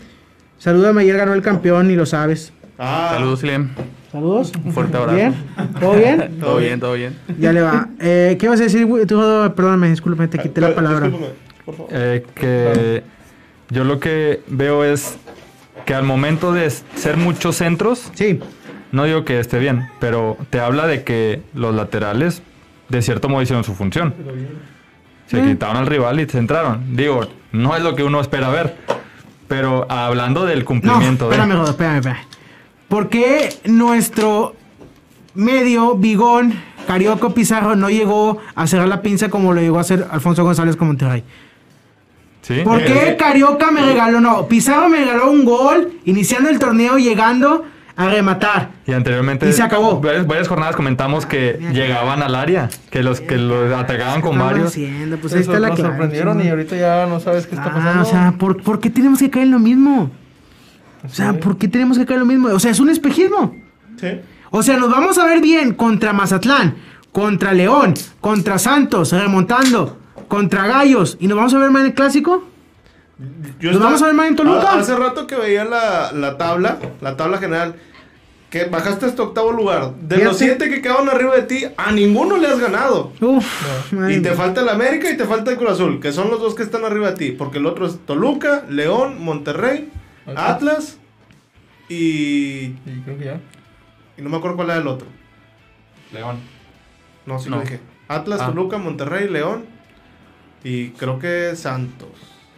Speaker 2: Salúdame, ayer ganó el campeón y lo sabes.
Speaker 4: Ah,
Speaker 5: Saludos, Lem.
Speaker 2: Saludos.
Speaker 5: Un fuerte abrazo.
Speaker 2: ¿Bien? ¿Todo bien? [LAUGHS]
Speaker 5: Todo bien, todo bien.
Speaker 2: Ya le va. Eh, ¿Qué vas a decir? Tú, perdóname, discúlpame, te quité la
Speaker 4: eh,
Speaker 2: palabra.
Speaker 4: discúlpame, por favor.
Speaker 3: Eh, que yo lo que veo es que al momento de ser muchos centros,
Speaker 2: Sí,
Speaker 3: no digo que esté bien, pero te habla de que los laterales de cierto modo hicieron su función. Se
Speaker 2: Mm.
Speaker 3: quitaron al rival y centraron. Digo, no es lo que uno espera ver. Pero hablando del
Speaker 2: no,
Speaker 3: cumplimiento de-
Speaker 2: espérame, Jodo, espérame, espérame. ¿Por qué nuestro medio, Bigón, Carioco Pizarro, no llegó a cerrar la pinza como lo llegó a hacer Alfonso González con Monterrey?
Speaker 3: ¿Sí?
Speaker 2: ¿Por qué
Speaker 4: eh.
Speaker 2: Carioca me regaló? No, Pizarro me regaló un gol iniciando el torneo, llegando a rematar.
Speaker 3: Y anteriormente,
Speaker 2: Y se acabó.
Speaker 3: Varias, varias jornadas comentamos que llegaban al área, que los que los atacaban con
Speaker 2: ¿Qué estaban
Speaker 3: varios.
Speaker 2: haciendo? Pues ahí está la
Speaker 6: sorprendieron y ahorita ya no sabes qué está
Speaker 2: Ah,
Speaker 6: pasando.
Speaker 2: o sea, ¿por, por qué tenemos que caer en lo mismo? O sea, ¿por qué tenemos que caer lo mismo? O sea, es un espejismo.
Speaker 4: Sí.
Speaker 2: O sea, nos vamos a ver bien contra Mazatlán, contra León, contra Santos, remontando, contra Gallos, y nos vamos a ver mal en el clásico.
Speaker 4: Yo
Speaker 2: ¿Nos
Speaker 4: estaba-
Speaker 2: vamos a ver mal en Toluca?
Speaker 4: Ha- Hace rato que veía la, la tabla, la tabla general, que bajaste hasta octavo lugar. De los siete que quedaron arriba de ti, a ninguno le has ganado.
Speaker 2: Uf,
Speaker 4: Y te falta el América y te falta el Cruz Azul, que son los dos que están arriba de ti. Porque el otro es Toluca, León, Monterrey,
Speaker 6: Atlas.
Speaker 4: Atlas y,
Speaker 6: Y creo que ya.
Speaker 4: y no me acuerdo cuál era el otro.
Speaker 3: León.
Speaker 4: No, sí
Speaker 5: No.
Speaker 4: lo dije. Atlas,
Speaker 5: Ah.
Speaker 4: Toluca, Monterrey, León y creo que Santos.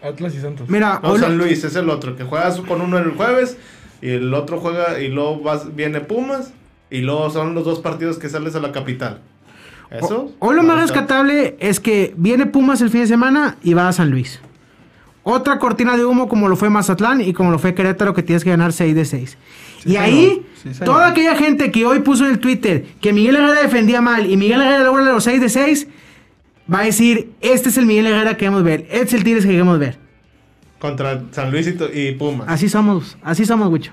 Speaker 6: Atlas y Santos.
Speaker 2: Mira,
Speaker 4: No, San Luis es el otro, que juegas con uno el jueves y el otro juega y luego vas, viene Pumas y luego son los dos partidos que sales a la capital. ¿Eso?
Speaker 2: Hoy lo más rescatable es que viene Pumas el fin de semana y va a San Luis. Otra cortina de humo como lo fue Mazatlán y como lo fue Querétaro que tienes que ganar 6 de 6. y
Speaker 6: señor.
Speaker 2: ahí,
Speaker 6: Sí,
Speaker 2: toda aquella gente que hoy puso en el Twitter que Miguel Herrera defendía mal y Miguel Herrera logra los 6 de 6, va a decir, este es el Miguel Herrera que queremos ver, este es el Tigres que queremos ver.
Speaker 4: Contra San Luis y Pumas.
Speaker 2: Así somos, así somos, Wicho.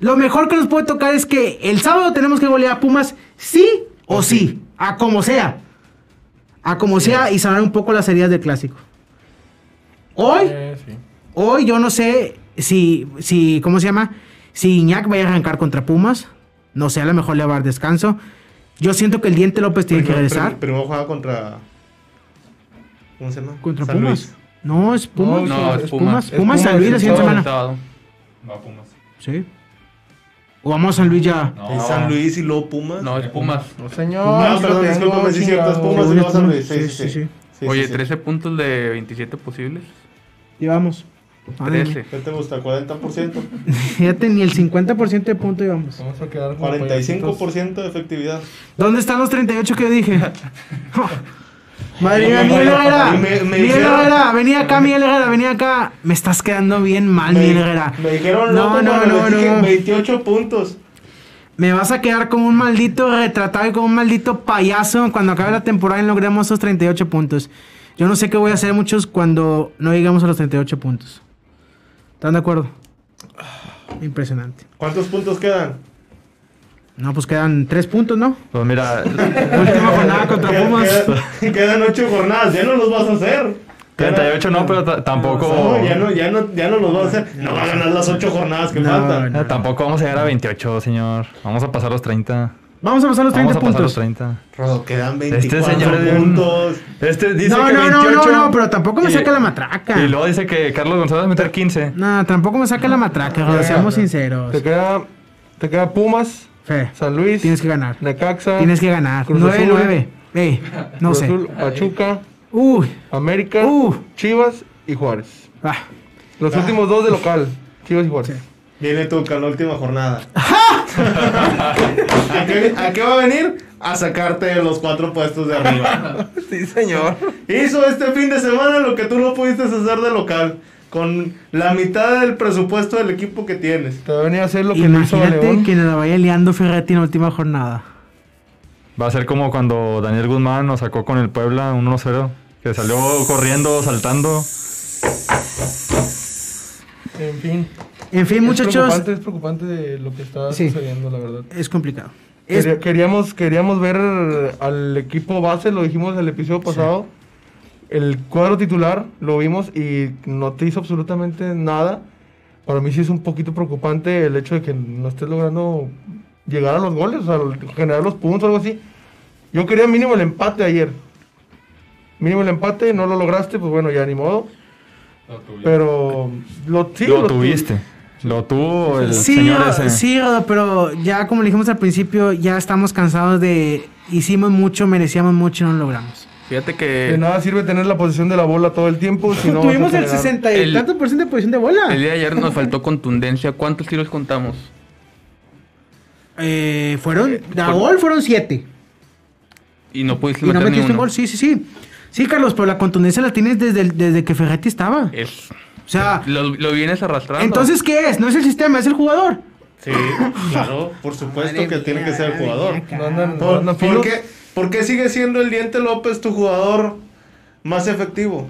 Speaker 2: Lo mejor que nos puede tocar es que el sábado tenemos que golear a Pumas, sí o sí, a como sea. A como sea y sanar un poco las heridas del clásico. Hoy,
Speaker 6: Eh, sí.
Speaker 2: hoy yo no sé si, si, ¿cómo se llama? Si Iñak vaya a arrancar contra Pumas. No sé, a lo mejor le va a dar descanso. Yo siento que el Diente López tiene que regresar.
Speaker 4: prim- Primero juega contra. ¿Cómo se llama?
Speaker 2: ¿Contra
Speaker 4: San
Speaker 2: Pumas?
Speaker 4: Luis.
Speaker 2: No, es Pumas.
Speaker 5: No, es Pumas.
Speaker 6: Es
Speaker 2: Pumas, San
Speaker 6: Pumas
Speaker 2: Luis la siguiente semana.
Speaker 3: Va Pumas.
Speaker 2: Sí. O vamos a San Luis ya.
Speaker 4: Es San Luis y luego Pumas.
Speaker 5: No, es Pumas.
Speaker 6: No, señor.
Speaker 4: No,
Speaker 6: sí
Speaker 4: perdón, discúlpame, es cierto, es. Pumas y luego San Luis. Sí,
Speaker 2: Sí,
Speaker 4: sí,
Speaker 2: sí,
Speaker 4: sí.
Speaker 2: sí.
Speaker 4: Sí,
Speaker 5: Oye,
Speaker 4: sí, sí.
Speaker 5: 13 puntos de 27 posibles.
Speaker 2: Llevamos.
Speaker 5: 13.
Speaker 4: ¿Qué te gusta? ¿40%?
Speaker 2: Fíjate, ni el 50% de punto llevamos.
Speaker 6: Vamos a quedar como
Speaker 4: 45% de efectividad.
Speaker 2: ¿Dónde están los 38 que dije? Madre mía, Miguel Herrera. Miguel Herrera, venía acá, Miguel Herrera, venía acá. Me estás quedando bien mal, Miguel Herrera.
Speaker 4: me dijeron
Speaker 2: No,
Speaker 4: loco
Speaker 2: no, no, no.
Speaker 4: 28 puntos.
Speaker 2: Me vas a quedar como un maldito retratado y como un maldito payaso cuando acabe la temporada y logremos esos 38 puntos. Yo no sé qué voy a hacer muchos cuando no lleguemos a los 38 puntos. ¿Están de acuerdo? Impresionante.
Speaker 4: ¿Cuántos puntos quedan?
Speaker 2: No, pues quedan 3 puntos, ¿no?
Speaker 3: Pues mira, [LAUGHS]
Speaker 2: Última jornada contra
Speaker 4: Quedan-
Speaker 2: Pumas.
Speaker 4: quedan- Quedan 8 jornadas, ya no los vas a hacer.
Speaker 3: 38 no, pero ta- tampoco.
Speaker 4: No, ya no, ya no, ya no los vas a hacer. No va a ganar las 8 jornadas que
Speaker 2: No,
Speaker 4: faltan.
Speaker 2: no.
Speaker 3: Tampoco vamos a llegar a 28, señor. Vamos a pasar los 30.
Speaker 2: Vamos a pasar los 30
Speaker 3: Vamos a pasar los
Speaker 2: puntos.
Speaker 3: 30.
Speaker 4: Rodo, quedan
Speaker 3: Este
Speaker 4: 24
Speaker 3: señor es de un-
Speaker 4: puntos.
Speaker 3: Este dice
Speaker 2: No,
Speaker 3: que
Speaker 2: no, no,
Speaker 3: 28.
Speaker 2: no, no, pero tampoco me
Speaker 3: y-
Speaker 2: saca la matraca.
Speaker 3: Y luego dice que Carlos González va a meter 15.
Speaker 2: No, tampoco me saca la matraca, Rodo, seamos sinceros.
Speaker 6: Te queda, te queda Pumas,
Speaker 2: Fe,
Speaker 6: San Luis,
Speaker 2: tienes que ganar.
Speaker 6: Necaxa,
Speaker 2: Tienes que ganar.
Speaker 6: Cruz
Speaker 2: 9-9. Ey, no
Speaker 6: Cruz
Speaker 2: sé.
Speaker 6: Azul, Pachuca,
Speaker 2: Uy,
Speaker 6: América,
Speaker 2: Uh.
Speaker 6: Chivas y Juárez.
Speaker 2: ah,
Speaker 6: Los últimos dos de local, Chivas y Juárez.
Speaker 4: Viene Tuca la última jornada. [LAUGHS] ¿A qué, a qué va a venir? A sacarte los cuatro puestos de arriba. [LAUGHS]
Speaker 6: Sí, señor.
Speaker 4: Hizo este fin de semana lo que tú no pudiste hacer de local. Con la mitad del presupuesto del equipo que tienes.
Speaker 6: Te va a venir a hacer lo que le hizo a
Speaker 2: imagínate
Speaker 6: León.
Speaker 2: que nos la vaya liando Ferretti en la última jornada.
Speaker 3: Va a ser como cuando Daniel Guzmán nos sacó con el Puebla 1-0. Que salió corriendo, saltando.
Speaker 6: En fin.
Speaker 2: En fin,
Speaker 6: Es
Speaker 2: muchachos,
Speaker 6: preocupante, es preocupante de lo que está
Speaker 2: Sí.
Speaker 6: sucediendo, la verdad.
Speaker 2: es complicado. Es-
Speaker 6: Quería- queríamos, queríamos ver al equipo base, lo dijimos en el episodio pasado. El cuadro titular lo vimos y no te hizo absolutamente nada. Para mí sí es un poquito preocupante el hecho de que no estés logrando llegar a los goles, o sea, generar los puntos o algo así. Yo quería mínimo el empate ayer. Mínimo el empate, no lo lograste, pues bueno, ya ni modo. Pero lo, sí,
Speaker 3: lo
Speaker 6: lo tu-
Speaker 3: tuviste. Lo tuvo el
Speaker 2: Sí,
Speaker 3: señor
Speaker 2: Rodo,
Speaker 3: ese.
Speaker 2: sí, Rodo, pero ya como le dijimos al principio, ya estamos cansados de hicimos mucho, merecíamos mucho y no lo logramos.
Speaker 5: Fíjate
Speaker 6: De
Speaker 5: que
Speaker 6: nada sirve tener la posición de la bola todo el tiempo si no
Speaker 2: Tuvimos el
Speaker 6: generar-
Speaker 2: 60 y
Speaker 5: El-
Speaker 2: tanto por ciento de posición de bola.
Speaker 5: el día de ayer nos faltó contundencia. ¿Cuántos tiros contamos?
Speaker 2: Eh, fueron, a gol fueron 7.
Speaker 5: Y no pudiste
Speaker 2: Y no
Speaker 5: meter
Speaker 2: metiste un gol, sí, sí, sí. Sí, Carlos, pero la contundencia la tienes desde, el- desde que Ferretti estaba.
Speaker 5: Es,
Speaker 2: O sea,
Speaker 5: lo, lo vienes arrastrando.
Speaker 2: entonces, ¿qué es? No es el sistema, es el jugador.
Speaker 4: Sí, claro, por supuesto que tiene que ser el jugador.
Speaker 6: No andan- no
Speaker 4: ¿Por, qué, por qué sigue siendo el Diente López tu jugador más efectivo?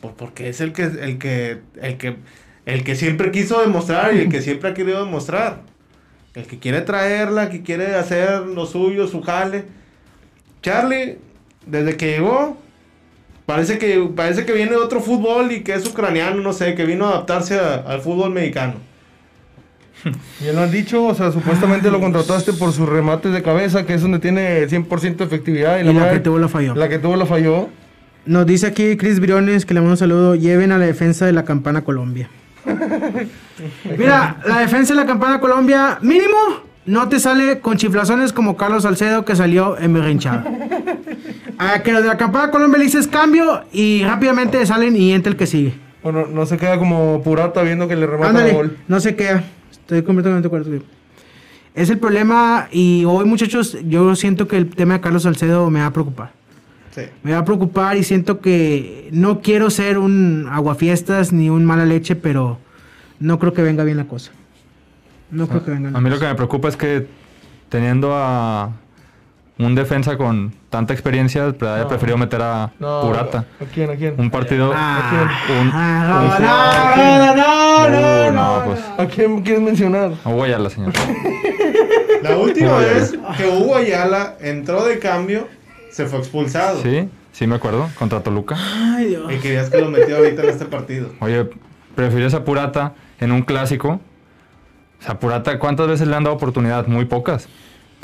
Speaker 4: Por- porque es el que, el que, el que, el que siempre quiso demostrar y el que siempre ha querido demostrar. El que quiere traerla, que quiere hacer lo suyo, su jale. Charlie, desde que llegó, parece que, parece que viene de otro fútbol y que es ucraniano, no sé, que vino a adaptarse a- al fútbol mexicano. [LAUGHS]
Speaker 6: Ya lo han dicho, o sea, supuestamente lo contrataste por sus remates de cabeza, que es donde tiene 100% de efectividad. Y,
Speaker 2: Y la
Speaker 6: madre-
Speaker 2: que tuvo la falló.
Speaker 6: La que tuvo la falló.
Speaker 2: Nos dice aquí Chris Briones que le mando un saludo. Lleven a la defensa de la campana Colombia. [LAUGHS] Mira, la defensa de la campana Colombia, mínimo, no te sale con chiflazones como Carlos Salcedo que salió en berrinchado. [LAUGHS] A que los de la campana Colombia le dices cambio y rápidamente salen y entra el que sigue.
Speaker 6: Bueno, no se queda como purata viendo que le remata
Speaker 2: Ándale,
Speaker 6: el gol.
Speaker 2: no se queda. Estoy completamente de acuerdo. Es el problema y hoy muchachos, yo siento que el tema de Carlos Salcedo me va a preocupar.
Speaker 4: Sí.
Speaker 2: Me va a preocupar y siento que no quiero ser un aguafiestas ni un mala leche, pero no creo que venga bien la cosa. No creo que venga
Speaker 3: A mí lo que me preocupa es que teniendo a un defensa con tanta experiencia, pues, haya
Speaker 6: No.
Speaker 3: preferido meter a
Speaker 6: No,
Speaker 3: Purata.
Speaker 6: ¿A quién? ¿A quién?
Speaker 3: Un partido...
Speaker 2: Ah,
Speaker 3: un-
Speaker 2: ah,
Speaker 3: un-
Speaker 2: no, no, no, no,
Speaker 3: no, pues.
Speaker 6: ¿A quién quieres mencionar?
Speaker 3: a Guayala, señor.
Speaker 4: La última
Speaker 3: Hugo Ayala.
Speaker 4: vez que Hugo Ayala entró de cambio, se fue expulsado.
Speaker 3: Sí, sí me acuerdo, contra Toluca.
Speaker 2: Ay, Dios.
Speaker 4: Y querías que lo metió ahorita en este partido.
Speaker 3: Oye, ¿prefieres a Purata en un clásico? O sea, Purata, ¿cuántas veces le han dado oportunidad? Muy pocas.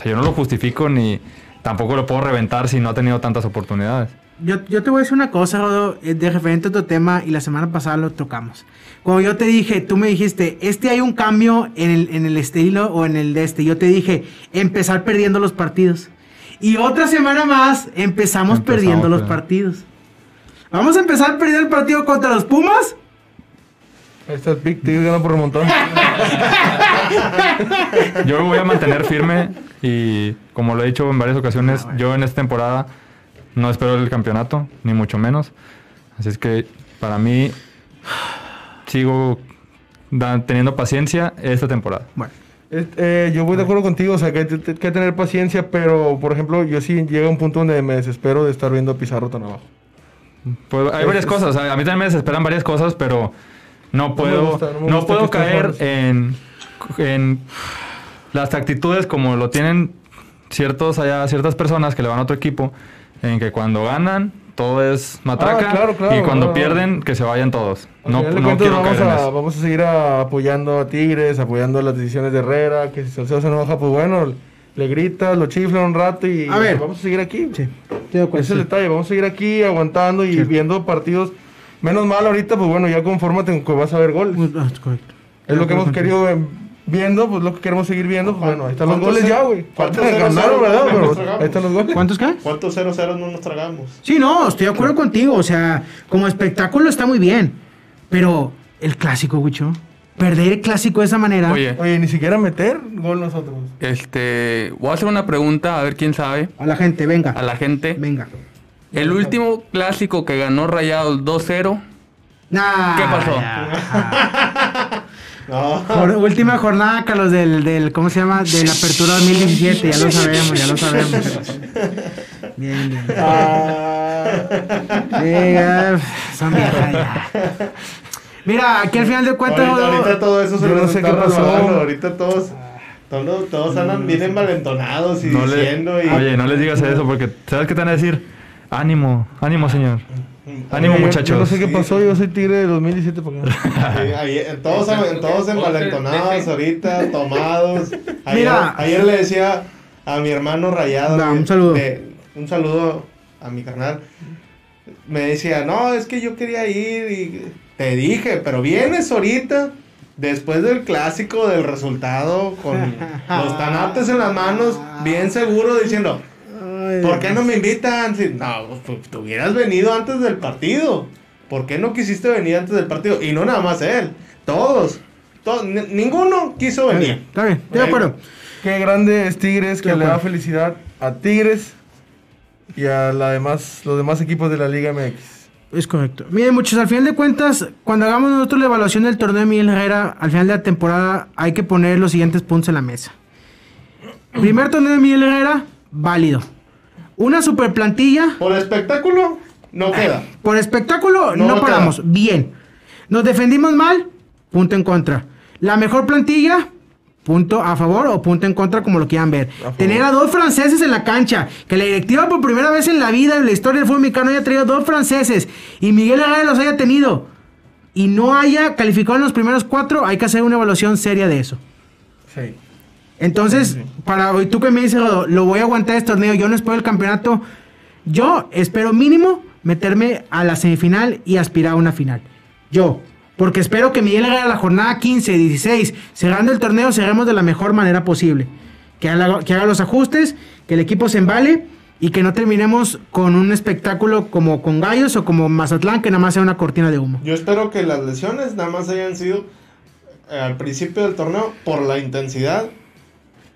Speaker 3: O sea, yo no lo justifico ni tampoco lo puedo reventar si no ha tenido tantas oportunidades.
Speaker 2: Yo, yo te voy a decir una cosa, Rodo, eh, de referente a otro tema, y la semana pasada lo tocamos. Cuando yo te dije, tú me dijiste, este hay un cambio en el, en el estilo o en el de este. Yo te dije, empezar perdiendo los partidos. Y otra semana más, empezamos,
Speaker 3: Empezamos
Speaker 2: perdiendo los partidos. Vamos a empezar perdiendo el partido contra los Pumas.
Speaker 6: Ahí está el pick, Tigres gana por remontar. [LAUGHS]
Speaker 3: Yo me voy a mantener firme y como lo he dicho en varias ocasiones, yo en esta temporada no espero el campeonato, ni mucho menos. Así es que para mí sigo teniendo paciencia esta temporada.
Speaker 2: Bueno,
Speaker 6: Este, eh, yo voy de acuerdo contigo, o sea, que hay que que tener paciencia, pero, por ejemplo, yo sí llega un punto donde me desespero de estar viendo a Pizarro tan abajo.
Speaker 3: Pues hay varias cosas, a mí también me desesperan varias cosas, pero no puedo,
Speaker 6: gusta, no
Speaker 3: puedo caer en, en las actitudes como lo tienen ciertos allá, ciertas personas que le van a otro equipo, en que cuando ganan todo es matraca
Speaker 6: Ah, claro, claro,
Speaker 3: y cuando pierden que se vayan todos.
Speaker 6: Al
Speaker 3: No, no
Speaker 6: cuentas,
Speaker 3: quiero
Speaker 6: vamos,
Speaker 3: caer en
Speaker 6: a,
Speaker 3: eso.
Speaker 6: vamos a seguir a- apoyando a Tigres, apoyando las decisiones de Herrera, que si Salcedo se enoja, pues bueno, le gritas, lo chifla un rato y
Speaker 2: A ver.
Speaker 6: vamos a seguir aquí.
Speaker 2: sí.
Speaker 6: Ese es el detalle, vamos a seguir aquí aguantando y viendo partidos. Menos mal ahorita, pues bueno, ya confórmate con que vas a ver goles.
Speaker 2: Pues, ah, es correcto.
Speaker 6: Es lo que hemos querido eh, viendo, pues lo que queremos seguir viendo. Pues bueno, ahí están los
Speaker 4: ¿Cuántos
Speaker 6: goles
Speaker 4: cero-
Speaker 6: ya, güey.
Speaker 4: cuántos
Speaker 6: Falta
Speaker 4: cero
Speaker 6: ganar, ¿verdad?
Speaker 4: no
Speaker 6: Pero
Speaker 4: nos tragamos?
Speaker 6: ahí están los goles.
Speaker 2: ¿Cuántos qué?
Speaker 4: ¿Cuántos 0-0 no nos tragamos?
Speaker 2: Sí, no, estoy de acuerdo contigo. O sea, como espectáculo está muy bien. Pero el clásico, Wicho. Perder el clásico de esa manera.
Speaker 5: Oye,
Speaker 6: Oye, ni siquiera meter gol nosotros.
Speaker 5: este, voy a hacer una pregunta, a ver quién sabe,
Speaker 2: A la gente, venga.
Speaker 5: a la gente.
Speaker 2: Venga.
Speaker 5: El último clásico que ganó Rayados 2-0,
Speaker 2: Nah,
Speaker 5: ¿Qué pasó? [LAUGHS]
Speaker 4: No.
Speaker 2: Última jornada, Carlos, del, del, ¿cómo se llama? De la apertura 2017. Ya lo sabemos, ya lo sabemos. Bien, bien. Diga, son viejas ya. Mira, aquí al final de cuentas.
Speaker 4: ahorita, ahorita todo eso se
Speaker 6: Yo no sé qué pasó.
Speaker 4: Ahorita todos, todos, todos andan bien envalentonados y
Speaker 3: No le-
Speaker 4: diciendo. y,
Speaker 3: Oye, no les digas eso porque ¿sabes qué te van a decir? Ánimo, ánimo, señor. Ánimo,
Speaker 6: yo-
Speaker 3: muchachos.
Speaker 6: Yo no sé qué pasó, yo soy tigre de 2017 para acá.
Speaker 4: Sí, ayer- todos, todos envalentonados ahorita, tomados. Ayer,
Speaker 2: Mira.
Speaker 4: ayer le decía a mi hermano Rayado.
Speaker 2: Un saludo.
Speaker 4: de- un saludo a mi carnal. Me decía, no, es que yo quería ir y te dije, pero vienes ahorita. Después del clásico del resultado, con [LAUGHS] los tanates en las manos, bien seguro, diciendo, ¿Por qué no me invitan? Si- no, pues tú hubieras venido antes del partido. ¿Por qué no quisiste venir antes del partido? Y no nada más él, todos. to- ni- ninguno quiso venir.
Speaker 2: Está bien, estoy de acuerdo.
Speaker 6: Qué grande es Tigres, que le da felicidad a Tigres y a la demás, los demás equipos de la Liga MX.
Speaker 2: Es correcto. Miren, muchachos, al final de cuentas, cuando hagamos nosotros la evaluación del torneo de Miguel Herrera, al final de la temporada hay que poner los siguientes puntos en la mesa. Primer torneo de Miguel Herrera, válido. Una super plantilla,
Speaker 4: Por espectáculo, no queda.
Speaker 2: por espectáculo,
Speaker 4: No
Speaker 2: paramos. Bien. Nos defendimos mal, punto en contra. La mejor plantilla, punto a favor o punto en contra, como lo quieran ver. Tener a dos franceses en la cancha. Que la directiva por primera vez en la vida, en la historia del fútbol mexicano, haya traído dos franceses. Y Miguel Herrera los haya tenido. Y no haya calificado en los primeros cuatro, hay que hacer una evaluación seria de eso.
Speaker 6: Sí.
Speaker 2: Entonces, para hoy tú que me dices, Rodo, lo voy a aguantar este torneo, yo no espero el campeonato. Yo espero mínimo meterme a la semifinal y aspirar a una final. Yo. Porque espero que Miguel Herrera la jornada 15, 16, cerrando el torneo, cerremos de la mejor manera posible. Que haga, que haga los ajustes, que el equipo se embale y que no terminemos con un espectáculo como con Gallos o como Mazatlán, que nada más sea una cortina de humo.
Speaker 4: Yo espero que las lesiones nada más hayan sido eh, al principio del torneo por la intensidad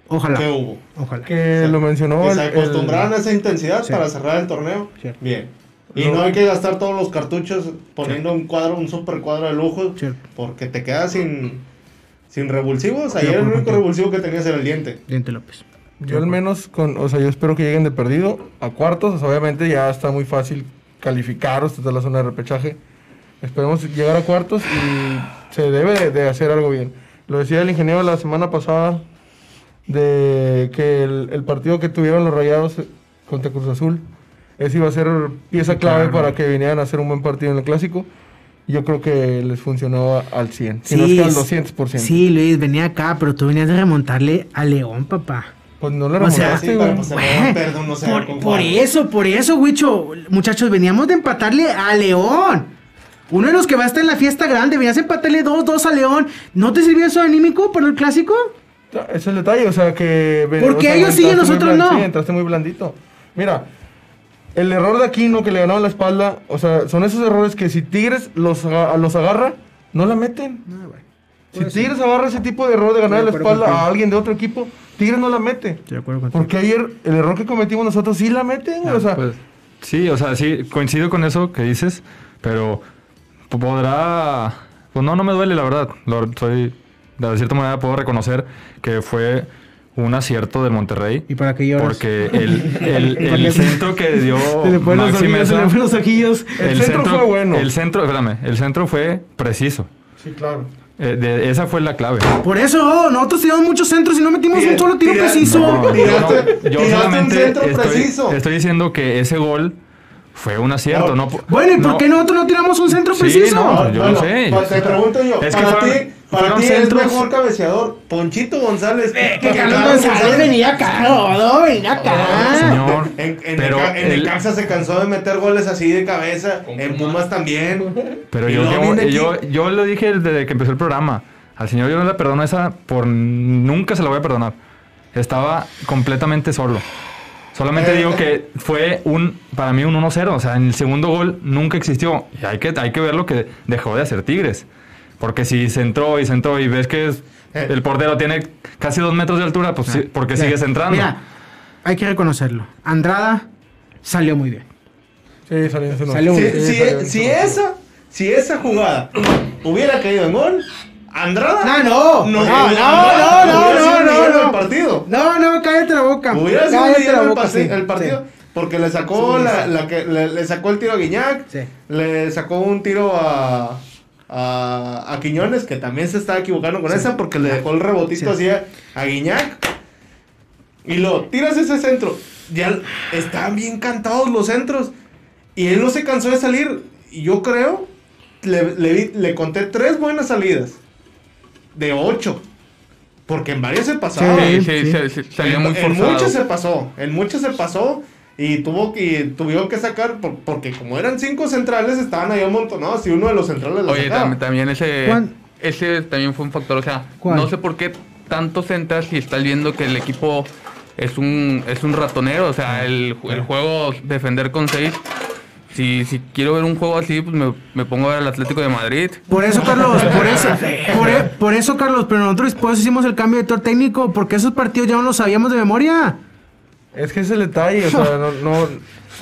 Speaker 2: Ojalá.
Speaker 4: ¿Qué hubo?
Speaker 2: Ojalá.
Speaker 6: Que lo mencionó.
Speaker 4: Que
Speaker 6: el-
Speaker 4: se acostumbraran a esa intensidad
Speaker 2: Sí.
Speaker 4: para cerrar el torneo. Bien. Y
Speaker 6: No.
Speaker 4: no hay que gastar todos los cartuchos poniendo un cuadro, un super cuadro de lujo, porque te quedas sin, sin revulsivos. Ayer el único revulsivo que tenías era el diente.
Speaker 2: Diente López.
Speaker 6: Yo al menos, con, o sea, yo espero que lleguen de perdido a cuartos. O sea, obviamente ya está muy fácil calificar hasta la zona de repechaje. Esperemos llegar a cuartos y se debe de, de hacer algo bien. Lo decía el ingeniero la semana pasada de que el, el partido que tuvieron los Rayados contra Cruz Azul, ese iba a ser pieza clave
Speaker 2: Claro.
Speaker 6: para que vinieran a hacer un buen partido en el Clásico. Yo creo que les funcionó a- al 100, si no es que al 200%.
Speaker 2: Sí, Luis, venía acá, pero tú venías de remontarle a León, papá.
Speaker 6: Pues no le
Speaker 2: O sea,
Speaker 6: remontaste,
Speaker 4: Sí,
Speaker 6: güey.
Speaker 4: pues perdió 1-0
Speaker 2: por, por eso, por eso, Wicho. Muchachos, veníamos de empatarle a León. Uno de los que va a estar en la fiesta grande, venías a empatarle 2-2 a León. ¿No te sirvió eso anímico para el clásico?
Speaker 6: Es el detalle, o sea que...
Speaker 2: ¿Por
Speaker 6: o
Speaker 2: qué
Speaker 6: sea,
Speaker 2: ellos sí y nosotros no?
Speaker 6: Sí, entraste muy blandito. Mira, el error de Aquino que le ganó la espalda, o sea, son esos errores que si Tigres los, aga- los agarra, no la meten. Si Tigres agarra ese tipo de error de ganar la espalda a alguien de otro equipo, Tigres no la mete.
Speaker 2: Estoy de acuerdo contigo.
Speaker 6: Porque ayer el error que cometimos nosotros sí la meten, güey, o sea...
Speaker 3: Pues, sí, o sea, sí, coincido con eso que dices, pero podrá... Pues no, no me duele, la verdad. Lo, soy, de cierta manera puedo reconocer que fue un acierto del Monterrey.
Speaker 2: ¿Y para qué lloras?
Speaker 3: Porque el, el,
Speaker 2: ¿Para [LAUGHS]
Speaker 3: el centro que [LAUGHS] dio Maxi Mesa,
Speaker 2: los ojillos.
Speaker 6: El centro fue bueno.
Speaker 3: El centro, espérame, el centro fue preciso.
Speaker 6: Sí, claro.
Speaker 3: Eh, de- esa fue la clave.
Speaker 2: Por eso, nosotros tiramos muchos centros y no metimos
Speaker 4: Tira-
Speaker 2: un solo tiro
Speaker 4: tira-
Speaker 2: preciso.
Speaker 3: No, yo,
Speaker 4: Tiraste-
Speaker 3: no, yo
Speaker 4: un
Speaker 3: solamente
Speaker 4: centro
Speaker 3: estoy,
Speaker 4: preciso.
Speaker 3: estoy diciendo que ese gol fue un acierto.
Speaker 4: No.
Speaker 3: No,
Speaker 2: Bueno, ¿y por qué nosotros no tiramos un centro
Speaker 3: Sí,
Speaker 2: preciso?
Speaker 3: no, yo lo sé,
Speaker 4: pa- te pregunto yo,
Speaker 3: Es que
Speaker 4: para
Speaker 3: fueron-
Speaker 4: ti, para ti
Speaker 3: centros-
Speaker 4: es mejor cabeceador Ponchito González
Speaker 2: Eh, Que Carlos González venía acá, no, venía acá.
Speaker 3: Señor,
Speaker 4: En, en,
Speaker 3: pero
Speaker 4: Neca- en
Speaker 3: el-
Speaker 4: Necaxa se cansó de meter goles así de cabeza. En Pumas también.
Speaker 3: Pero yo,
Speaker 4: aquí-
Speaker 3: yo, yo lo dije desde que empezó el programa. Al señor yo no le perdono esa por nunca se la voy a perdonar. Estaba completamente solo. Solamente
Speaker 4: Eh,
Speaker 3: digo que fue un para mí un 1-0, o sea, en el segundo gol nunca existió. Y hay que hay que ver lo que dejó de hacer Tigres. Porque si se entró y se entró y ves que es-
Speaker 4: Eh.
Speaker 3: el portero tiene casi dos metros de altura, pues sí, porque sigues entrando.
Speaker 2: Mira, hay que reconocerlo. Andrada salió muy bien.
Speaker 6: Sí, salió
Speaker 2: Salió
Speaker 6: nombre.
Speaker 2: muy
Speaker 4: Si,
Speaker 6: Sí,
Speaker 4: si-
Speaker 6: salió
Speaker 4: esa, si esa jugada hubiera caído en gol, Andrada
Speaker 2: No, no, no, no, no, no,
Speaker 4: el
Speaker 2: no, no.
Speaker 4: del partido.
Speaker 2: No, no, cállate la boca.
Speaker 4: Hubiera sido
Speaker 2: cállate
Speaker 4: líder
Speaker 2: la
Speaker 4: del
Speaker 2: boca, sí,
Speaker 4: el partido.
Speaker 2: sí.
Speaker 4: Porque le sacó
Speaker 2: Sí,
Speaker 4: la,
Speaker 2: sí.
Speaker 4: la que le, le sacó el tiro a Guiñac,
Speaker 2: Sí.
Speaker 4: le sacó un tiro a, a, a Quiñones, que también se estaba equivocando con esa porque le dejó el rebotito
Speaker 2: Sí.
Speaker 4: así a, a Guiñac. Y lo tiras ese centro. Ya están bien cantados los centros. Y él no se cansó de salir. Y yo creo, le, le, conté tres buenas salidas. De ocho. Porque en varias se pasaba.
Speaker 5: Sí,
Speaker 2: Sí,
Speaker 5: sí,
Speaker 2: sí.
Speaker 5: se- se- salía
Speaker 4: en,
Speaker 5: muy
Speaker 4: en se pasó, en muchos se pasó y tuvo que tuvieron que sacar por- porque como eran cinco centrales estaban ahí amontonados y uno de los centrales
Speaker 5: Oye,
Speaker 4: sacaba.
Speaker 5: también, ese, ese también fue un factor. O sea,
Speaker 2: ¿Cuál?
Speaker 5: no sé por qué tanto centras si estás viendo que el equipo es un, es un ratonero. O sea, el, el juego defender con seis. Si, si quiero ver un juego así, pues me, me pongo a ver el Atlético de Madrid.
Speaker 2: Por eso, Carlos, [LAUGHS] por eso, por, e- por eso, Carlos, pero nosotros después hicimos el cambio de director técnico, porque esos partidos ya no los sabíamos de memoria.
Speaker 6: Es que es el detalle, o sea, no, no-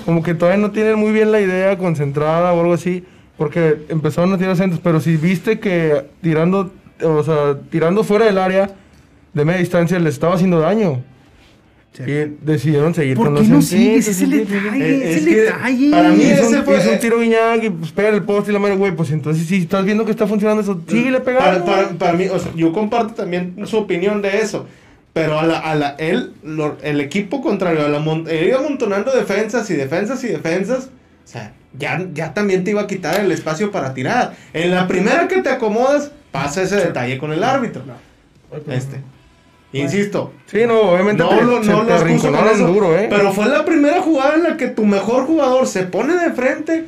Speaker 6: como que todavía no tienen muy bien la idea concentrada o algo así, porque empezaron a tirar centros, pero si viste que tirando, o sea, tirando fuera del área de media distancia les estaba haciendo daño.
Speaker 2: Sí.
Speaker 6: Y decidieron seguir
Speaker 2: ¿Por
Speaker 6: con
Speaker 2: qué
Speaker 6: los
Speaker 2: no
Speaker 6: centros.
Speaker 2: sigues?
Speaker 6: Sí,
Speaker 2: Es el
Speaker 6: sí, sí, sí.
Speaker 2: detalle, es
Speaker 4: es
Speaker 2: el
Speaker 4: que
Speaker 2: detalle.
Speaker 4: para mí ese
Speaker 6: un,
Speaker 4: fue-
Speaker 6: hizo un tiro Guiñac y pues pega el poste y la madre, güey, pues entonces si estás viendo que está funcionando eso, síguele pegando.
Speaker 4: para, para- para mí, o sea, yo comparto también su opinión de eso. Pero a la, a la, él, lo- el equipo contrario, a la mon- él iba amontonando defensas y defensas y defensas. O sea, ya, ya también te iba a quitar el espacio para tirar. En la primera que te acomodas, pasa ese detalle con el árbitro. Este. Insisto,
Speaker 6: Sí, no, obviamente
Speaker 4: no
Speaker 6: te,
Speaker 4: lo, no eso,
Speaker 6: duro, ¿eh?
Speaker 4: Pero fue la primera jugada en la que tu mejor jugador se pone de frente.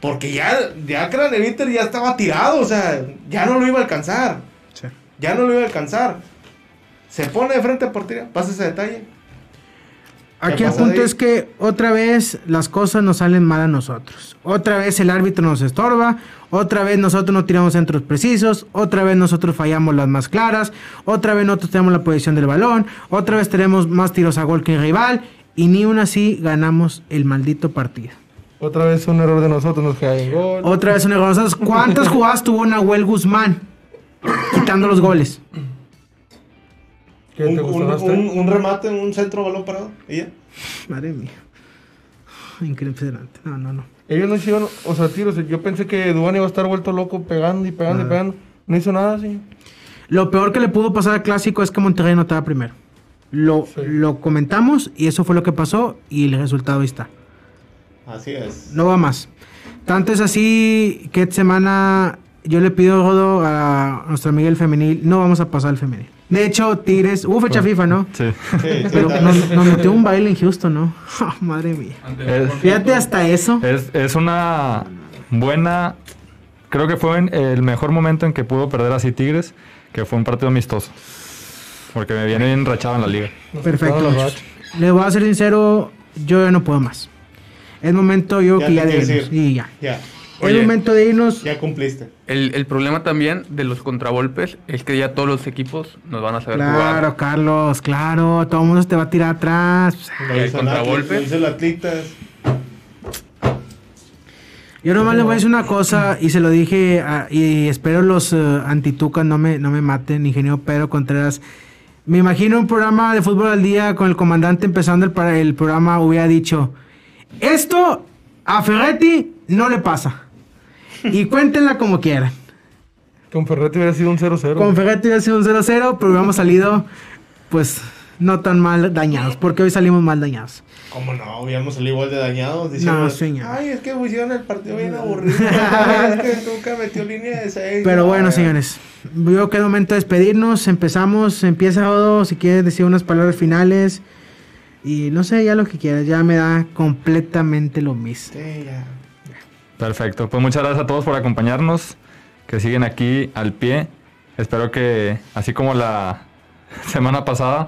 Speaker 4: Porque ya, ya Craneviter ya estaba tirado. O sea, ya no lo iba a alcanzar.
Speaker 2: Sí.
Speaker 4: Ya no lo iba a alcanzar. Se pone de frente a portería. Pasa ese detalle.
Speaker 2: Aquí el punto es que otra vez las cosas nos salen mal a nosotros. Otra vez el árbitro nos estorba. Otra vez nosotros no tiramos centros precisos. Otra vez nosotros fallamos las más claras. Otra vez nosotros tenemos la posición del balón. Otra vez tenemos más tiros a gol que el rival. Y ni aún así ganamos el maldito partido.
Speaker 6: Otra vez un error de nosotros, nos cae en gol.
Speaker 2: Otra vez un error. ¿Sabes ¿Cuántas [LAUGHS] jugadas tuvo Nahuel Guzmán? Quitando los goles.
Speaker 6: ¿Qué
Speaker 4: Un,
Speaker 6: te
Speaker 4: un-
Speaker 6: gustó más?
Speaker 4: un- un remate, un centro balón parado. ¿Y ya?
Speaker 2: Madre mía. Impresionante. No, no, no.
Speaker 6: Ellos no hicieron, o sea, tiros. Yo pensé que Dubán iba a estar vuelto loco pegando y pegando y pegando. No hizo nada, señor.
Speaker 2: Lo peor que le pudo pasar al clásico es que Monterrey no estaba primero. Lo,
Speaker 6: Sí.
Speaker 2: lo comentamos y eso fue lo que pasó y el resultado ahí está.
Speaker 4: Así es.
Speaker 2: No va más. Tanto es así que esta semana yo le pido Rodo a nuestro Miguel femenil, no vamos a pasar el femenil. De hecho, Tigres, hubo fecha FIFA, ¿no?
Speaker 3: Sí.
Speaker 2: Pero nos, metió un baile en Houston, ¿no? [LAUGHS] Ah, madre mía.
Speaker 3: Es-
Speaker 2: Fíjate hasta eso.
Speaker 3: Es, es una buena. Creo que fue en el mejor momento en que pudo perder así Tigres, que fue un partido amistoso. Porque me viene bien rachado en la liga.
Speaker 2: Perfecto.
Speaker 6: quitaron la racha.
Speaker 2: Le voy a ser sincero, yo ya no puedo más. Es momento yo
Speaker 4: Ya
Speaker 2: que ya de
Speaker 4: quieres
Speaker 2: irnos.
Speaker 4: ir.
Speaker 2: Y ya.
Speaker 4: Ya,
Speaker 2: Es
Speaker 5: Oye.
Speaker 2: momento de irnos.
Speaker 4: ya cumpliste.
Speaker 5: El, el problema también de los contragolpes es que ya todos los equipos nos van a saber
Speaker 2: Claro,
Speaker 5: jugar.
Speaker 2: Carlos, claro. Todo el mundo se te va a tirar atrás.
Speaker 4: Lo
Speaker 5: el contragolpe.
Speaker 2: Yo nomás les voy a decir una cosa y se lo dije a- y espero los eh, antitucas no me, no me maten, ingeniero Pedro Contreras. Me imagino un programa de fútbol al día con el comandante empezando el, para- el programa hubiera dicho, esto a Ferretti no le pasa. Y [LAUGHS] cuéntenla como quieran.
Speaker 6: Con Ferretti hubiera sido un 0-0.
Speaker 2: Con Ferretti hubiera sido un 0-0, pero hubiéramos salido pues no tan mal dañados, porque hoy salimos mal dañados.
Speaker 4: ¿Cómo no? Hubiéramos salido igual de dañados. Diciendo,
Speaker 2: No, señor.
Speaker 4: Ay, es que hicieron el partido bien [LAUGHS] aburrido. Es que nunca metió línea de 6.
Speaker 2: Pero bueno, señores, yo creo que es momento de despedirnos. Empezamos, empieza todo. Si quieres decir unas palabras finales. Y no sé, ya lo que quieras, ya me da completamente lo mismo.
Speaker 4: Sí, ya.
Speaker 3: Perfecto. Pues muchas gracias a todos por acompañarnos, que siguen aquí al pie. Espero que, así como la [LAUGHS] semana pasada,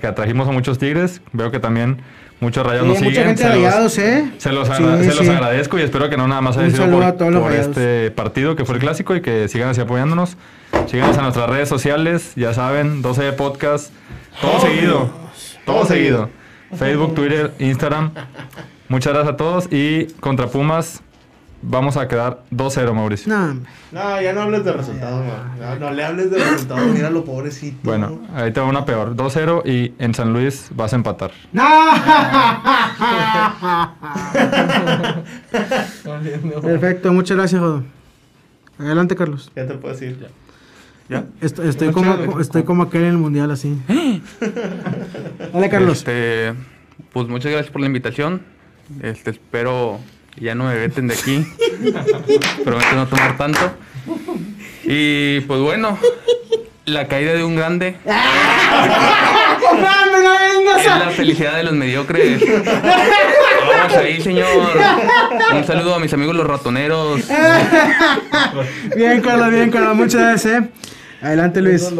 Speaker 3: que atrajimos a muchos tigres, veo que también muchos rayados nos
Speaker 2: Sí,
Speaker 3: siguen.
Speaker 2: mucha gente
Speaker 3: Se
Speaker 2: de
Speaker 3: los-
Speaker 2: ¿eh?
Speaker 3: Se los,
Speaker 2: Sí,
Speaker 3: se los agradezco y espero que no nada más haya sido por, este partido que fue el clásico y que sigan así apoyándonos. Síganos en nuestras redes sociales, ya saben, 12 Podcast, todo seguido, todo seguido. Facebook, Twitter, Instagram. Muchas gracias a todos y contra Pumas vamos a quedar 2-0, Mauricio.
Speaker 2: No.
Speaker 4: No, ya no hables de resultado, man. No, no le hables de resultado. Mira lo pobrecito.
Speaker 3: Bueno, ahí te va una peor, 2-0 y en San Luis vas a empatar.
Speaker 2: Perfecto, muchas gracias, Jodo. Adelante, Carlos.
Speaker 4: Ya te puedes ir.
Speaker 5: ¿Ya?
Speaker 2: Est- Estoy, como, estoy como aquel en el mundial así. [GASPS] Dale, Carlos.
Speaker 5: Este, pues muchas gracias por la invitación. Este, espero ya no me veten de aquí. Prometo no tomar tanto. Y pues bueno, la caída de un grande es la felicidad de los mediocres. Vamos ahí, señor. Un saludo a mis amigos los ratoneros.
Speaker 2: Bien, Carlos, bien, Carlos. Muchas gracias, eh. Adelante, Luis.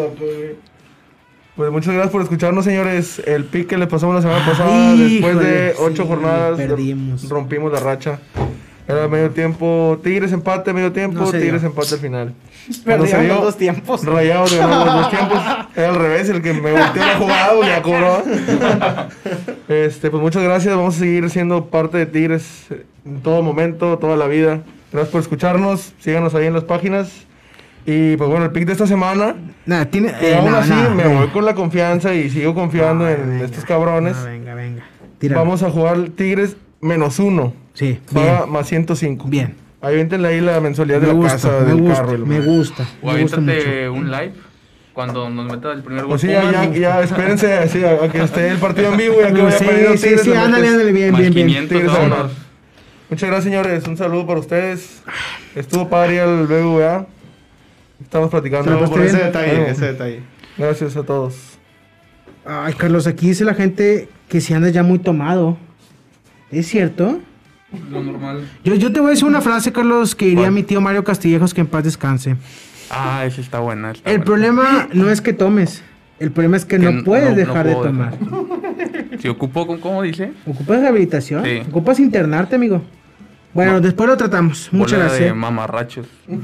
Speaker 6: Pues muchas gracias por escucharnos, señores. El pick que le pasamos la semana pasada,
Speaker 2: Ay,
Speaker 6: después de
Speaker 2: híjole,
Speaker 6: ocho
Speaker 2: sí,
Speaker 6: jornadas,
Speaker 2: perdimos.
Speaker 6: rompimos la racha. Era medio tiempo, Tigres empate, medio tiempo,
Speaker 2: No
Speaker 6: Tigres
Speaker 2: dio.
Speaker 6: empate al final. [LAUGHS] Dio,
Speaker 2: los dos tiempos.
Speaker 6: Rayados ganamos los dos [LAUGHS] tiempos. Era al revés, el que me volteó la jugada, ya cobró. [LAUGHS] Este, pues muchas gracias. Vamos a seguir siendo parte de Tigres en todo momento, toda la vida. Gracias por escucharnos. Síganos ahí en las páginas. Y pues bueno, el pick de esta semana.
Speaker 2: Nada, tiene.
Speaker 6: Y
Speaker 2: eh,
Speaker 6: aún
Speaker 2: no,
Speaker 6: así
Speaker 2: no,
Speaker 6: me
Speaker 2: venga.
Speaker 6: voy con la confianza y sigo confiando
Speaker 2: Ah,
Speaker 6: en
Speaker 2: venga.
Speaker 6: estos cabrones.
Speaker 2: Venga, venga. Tíralo.
Speaker 6: Vamos a jugar Tigres menos uno.
Speaker 2: Sí,
Speaker 6: Paga
Speaker 2: bien.
Speaker 6: más 105.
Speaker 2: Bien.
Speaker 6: Ahí véntenle ahí la mensualidad de
Speaker 2: Me
Speaker 6: la
Speaker 2: gusta,
Speaker 6: casa, del
Speaker 2: gusta,
Speaker 6: carro. y lo
Speaker 2: me gusta.
Speaker 5: O
Speaker 2: Me gusta mucho.
Speaker 5: aviéntate un live cuando nos meta el primer gol.
Speaker 6: Pues sí, ya, ya, ya, espérense así, a, a que esté el partido en vivo y a que vaya
Speaker 2: Sí,
Speaker 6: perdiendo
Speaker 2: sí,
Speaker 6: Tigres.
Speaker 2: sí,
Speaker 6: le
Speaker 2: ándale, ándale, bien, bien, bien.
Speaker 5: 500,
Speaker 6: Tigres
Speaker 5: vámonos.
Speaker 6: vámonos. Muchas gracias, señores. Un saludo para ustedes. Estuvo padre el BBVA. Estamos platicando.
Speaker 4: Por ese detalle,
Speaker 6: Bueno.
Speaker 4: ese detalle.
Speaker 6: Gracias a todos.
Speaker 2: Ay, Carlos, aquí dice la gente que si andas ya muy tomado. ¿Es cierto?
Speaker 5: Lo normal.
Speaker 2: Yo, yo te voy a decir una frase, Carlos, que diría mi tío Mario Castillejos, que en paz descanse.
Speaker 5: Ah, esa está buena. está
Speaker 2: El
Speaker 5: buena.
Speaker 2: problema no es que tomes. El problema es que,
Speaker 5: Que
Speaker 2: no puedes
Speaker 5: no- no
Speaker 2: dejar de tomar.
Speaker 5: dejar. Si ocupo, ¿cómo- ¿cómo dice?
Speaker 2: ¿Ocupas rehabilitación?
Speaker 5: Sí.
Speaker 2: ¿Ocupas internarte, amigo? Bueno, después lo tratamos. Muchas
Speaker 5: Bola de
Speaker 2: gracias.
Speaker 5: mamarrachos. [LAUGHS] al,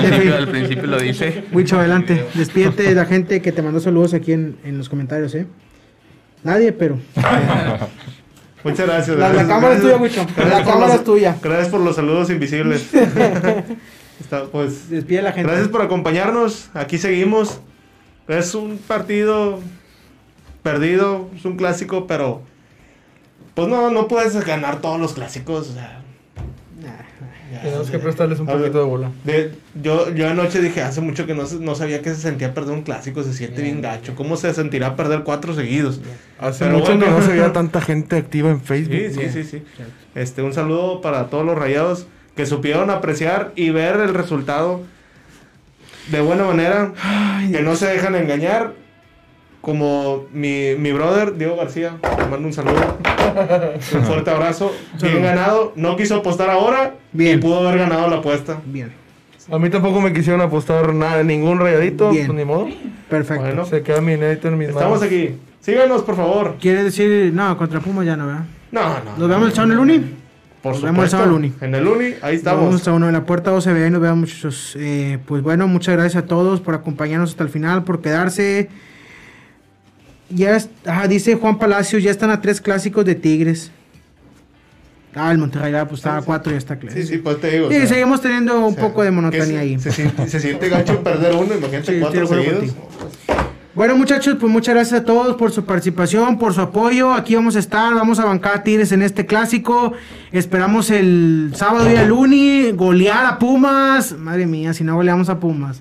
Speaker 5: principio, al principio lo dice.
Speaker 2: Wicho, adelante. Despídete de la gente que te mandó saludos aquí en, en los comentarios, ¿eh? Nadie, pero. [LAUGHS]
Speaker 4: Muchas gracias.
Speaker 2: La- la
Speaker 4: gracias,
Speaker 2: cámara es tuya,
Speaker 4: gracias.
Speaker 2: Wicho.
Speaker 4: Gracias
Speaker 2: La cámara
Speaker 4: los-
Speaker 2: es tuya.
Speaker 4: Gracias por los saludos invisibles. [LAUGHS] Está, pues,
Speaker 2: Despide a la gente.
Speaker 4: gracias por acompañarnos. Aquí seguimos. Es un partido perdido, es un clásico, pero pues no, no puedes ganar todos los clásicos. o sea,
Speaker 6: Tenemos que prestarles un
Speaker 4: A ver,
Speaker 6: poquito de bola.
Speaker 4: de- yo, yo anoche dije, hace mucho que no, se- no sabía que se sentía perder un clásico, se siente bien gacho. ¿Cómo se sentirá perder cuatro seguidos?
Speaker 6: Hace
Speaker 4: Pero
Speaker 6: mucho
Speaker 4: bueno.
Speaker 6: que no se veía [LAUGHS] tanta gente activa en Facebook.
Speaker 4: Sí, sí, sí, sí. Este, un saludo para todos los rayados que supieron apreciar y ver el resultado de buena manera, que no se dejan engañar, como mi, mi brother Diego García, te mando un saludo, un fuerte abrazo, bien ganado, no quiso apostar ahora
Speaker 2: Bien.
Speaker 4: y pudo haber ganado la apuesta.
Speaker 2: Bien,
Speaker 6: A mí tampoco me quisieron apostar nada, ningún rayadito,
Speaker 2: Bien.
Speaker 6: pues ni modo.
Speaker 2: perfecto.
Speaker 4: Bueno.
Speaker 6: Se queda mi inédito en mis
Speaker 4: Estamos
Speaker 6: manos.
Speaker 4: aquí, síganos por favor.
Speaker 2: ¿Quieres decir.? No, contra Pumas ya no, ¿verdad?
Speaker 4: No, no.
Speaker 2: ¿Nos vemos el sábado en el Uni?
Speaker 4: Por
Speaker 2: nos vemos el
Speaker 4: supuesto,
Speaker 2: sábado Luni.
Speaker 4: En el Uni, ahí
Speaker 2: Nos vemos
Speaker 4: estamos.
Speaker 2: a uno de la puerta OCB y nos vemos muchachos. Eh, pues bueno, muchas gracias a todos por acompañarnos hasta el final, por quedarse. Ya dice Juan Palacios, ya están a tres clásicos de Tigres. Ah, el Monterrey ya pues estaba a cuatro y ya está claro.
Speaker 4: Sí, sí, pues te digo. o
Speaker 2: Sí,
Speaker 4: sea,
Speaker 2: seguimos teniendo un
Speaker 4: O sea,
Speaker 2: poco de monotonía
Speaker 4: se,
Speaker 2: ahí.
Speaker 4: Se, siente- se siente gacho [LAUGHS] perder uno, imagínate
Speaker 2: Sí,
Speaker 4: cuatro seguidos.
Speaker 2: Bueno, muchachos, pues muchas gracias a todos por su participación, por su apoyo. Aquí vamos a estar, vamos a bancar a Tigres en este clásico. Esperamos el sábado ir al Uni, golear a Pumas. Madre mía, si no goleamos a Pumas.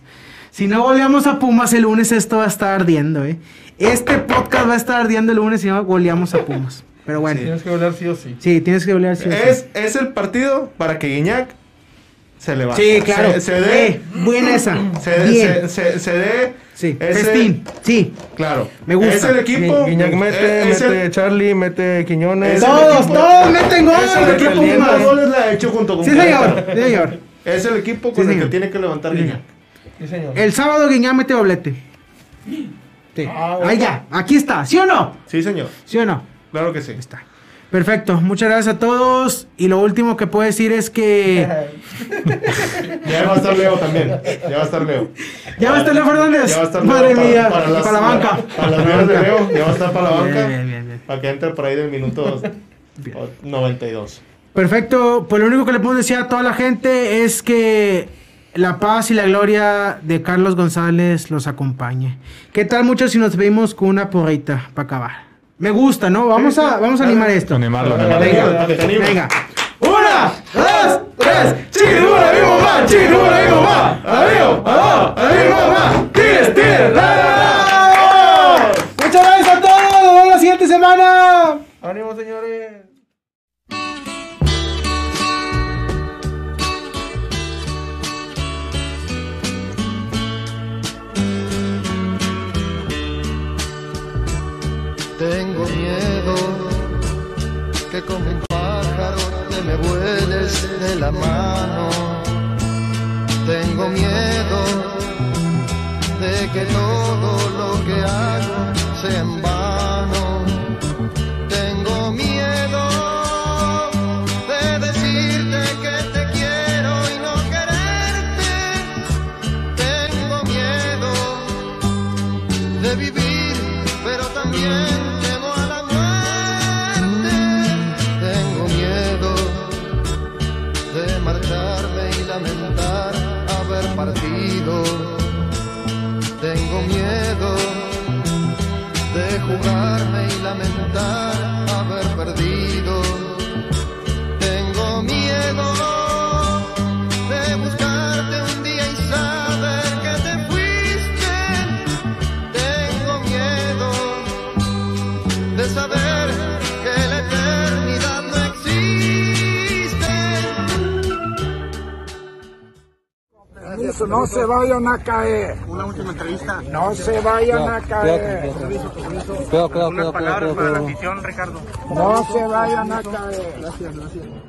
Speaker 2: Si no goleamos a Pumas el lunes, esto va a estar ardiendo, ¿eh? Este podcast va a estar ardiendo el lunes si no goleamos a Pumas. Pero bueno, sí,
Speaker 6: Tienes que hablar sí o sí.
Speaker 2: tienes que golear sí o sí.
Speaker 4: Es, es el partido para que Guiñac se levante.
Speaker 2: Sí, claro.
Speaker 4: Se, se dé.
Speaker 2: Eh, buena esa.
Speaker 4: se,
Speaker 2: Bien.
Speaker 4: se, se, se dé.
Speaker 2: sí,
Speaker 4: ese-
Speaker 2: festín. Sí.
Speaker 4: Claro.
Speaker 2: Me gusta.
Speaker 4: Es el equipo.
Speaker 6: Gui- Guiñac mete,
Speaker 4: es- es el-
Speaker 6: mete Charlie, mete Quiñones.
Speaker 4: es
Speaker 2: Todos, todos meten gol.
Speaker 4: Es el
Speaker 2: ¿de qué
Speaker 4: equipo que más
Speaker 2: Pumas?
Speaker 4: goles le ha hecho junto con
Speaker 2: Sí, señor. Sí, señor.
Speaker 4: Es el equipo
Speaker 2: Sí,
Speaker 4: con el que tiene que levantar
Speaker 2: Sí,
Speaker 4: Guiñac.
Speaker 6: Sí, señor.
Speaker 2: El sábado Guiñán mete doblete. Sí.
Speaker 6: Ah,
Speaker 2: Ahí ya, aquí está, ¿sí o no?
Speaker 4: Sí, señor.
Speaker 2: ¿Sí o no?
Speaker 4: Claro que sí.
Speaker 2: Está. Perfecto, muchas gracias a todos. Y lo último que puedo decir es que. [LAUGHS]
Speaker 4: Ya va a estar Leo también. Ya va a estar Leo. [LAUGHS]
Speaker 2: ¿Ya va a estar Leo Fernández?
Speaker 4: Ya va a estar Leo
Speaker 2: Madre
Speaker 4: para-
Speaker 2: mía,
Speaker 4: para, las-
Speaker 2: la banca.
Speaker 4: Para las vidas de Leo. Ya va a estar para la banca.
Speaker 2: Bien, bien, bien.
Speaker 4: Para que entre por ahí del minuto [LAUGHS] 92.
Speaker 2: Perfecto, pues lo único que le puedo decir a toda la gente es que la paz y la gloria de Carlos González los acompañe. ¿Qué tal muchos si nos vemos con una porrita para acabar? Me gusta, ¿no? Vamos a, vamos a animar esto.
Speaker 3: Animarlo,
Speaker 4: Venga,
Speaker 3: animarlo.
Speaker 4: animes.
Speaker 2: Venga. Una, dos, tres. Chiquitibuna, vivo más.
Speaker 7: Vayan a caer. Una última entrevista. No se vayan a caer.
Speaker 8: Cuidado, cuidado, cuidado, cuidado, cuidado, cuidado.
Speaker 7: No se vayan a caer. Gracias, gracias.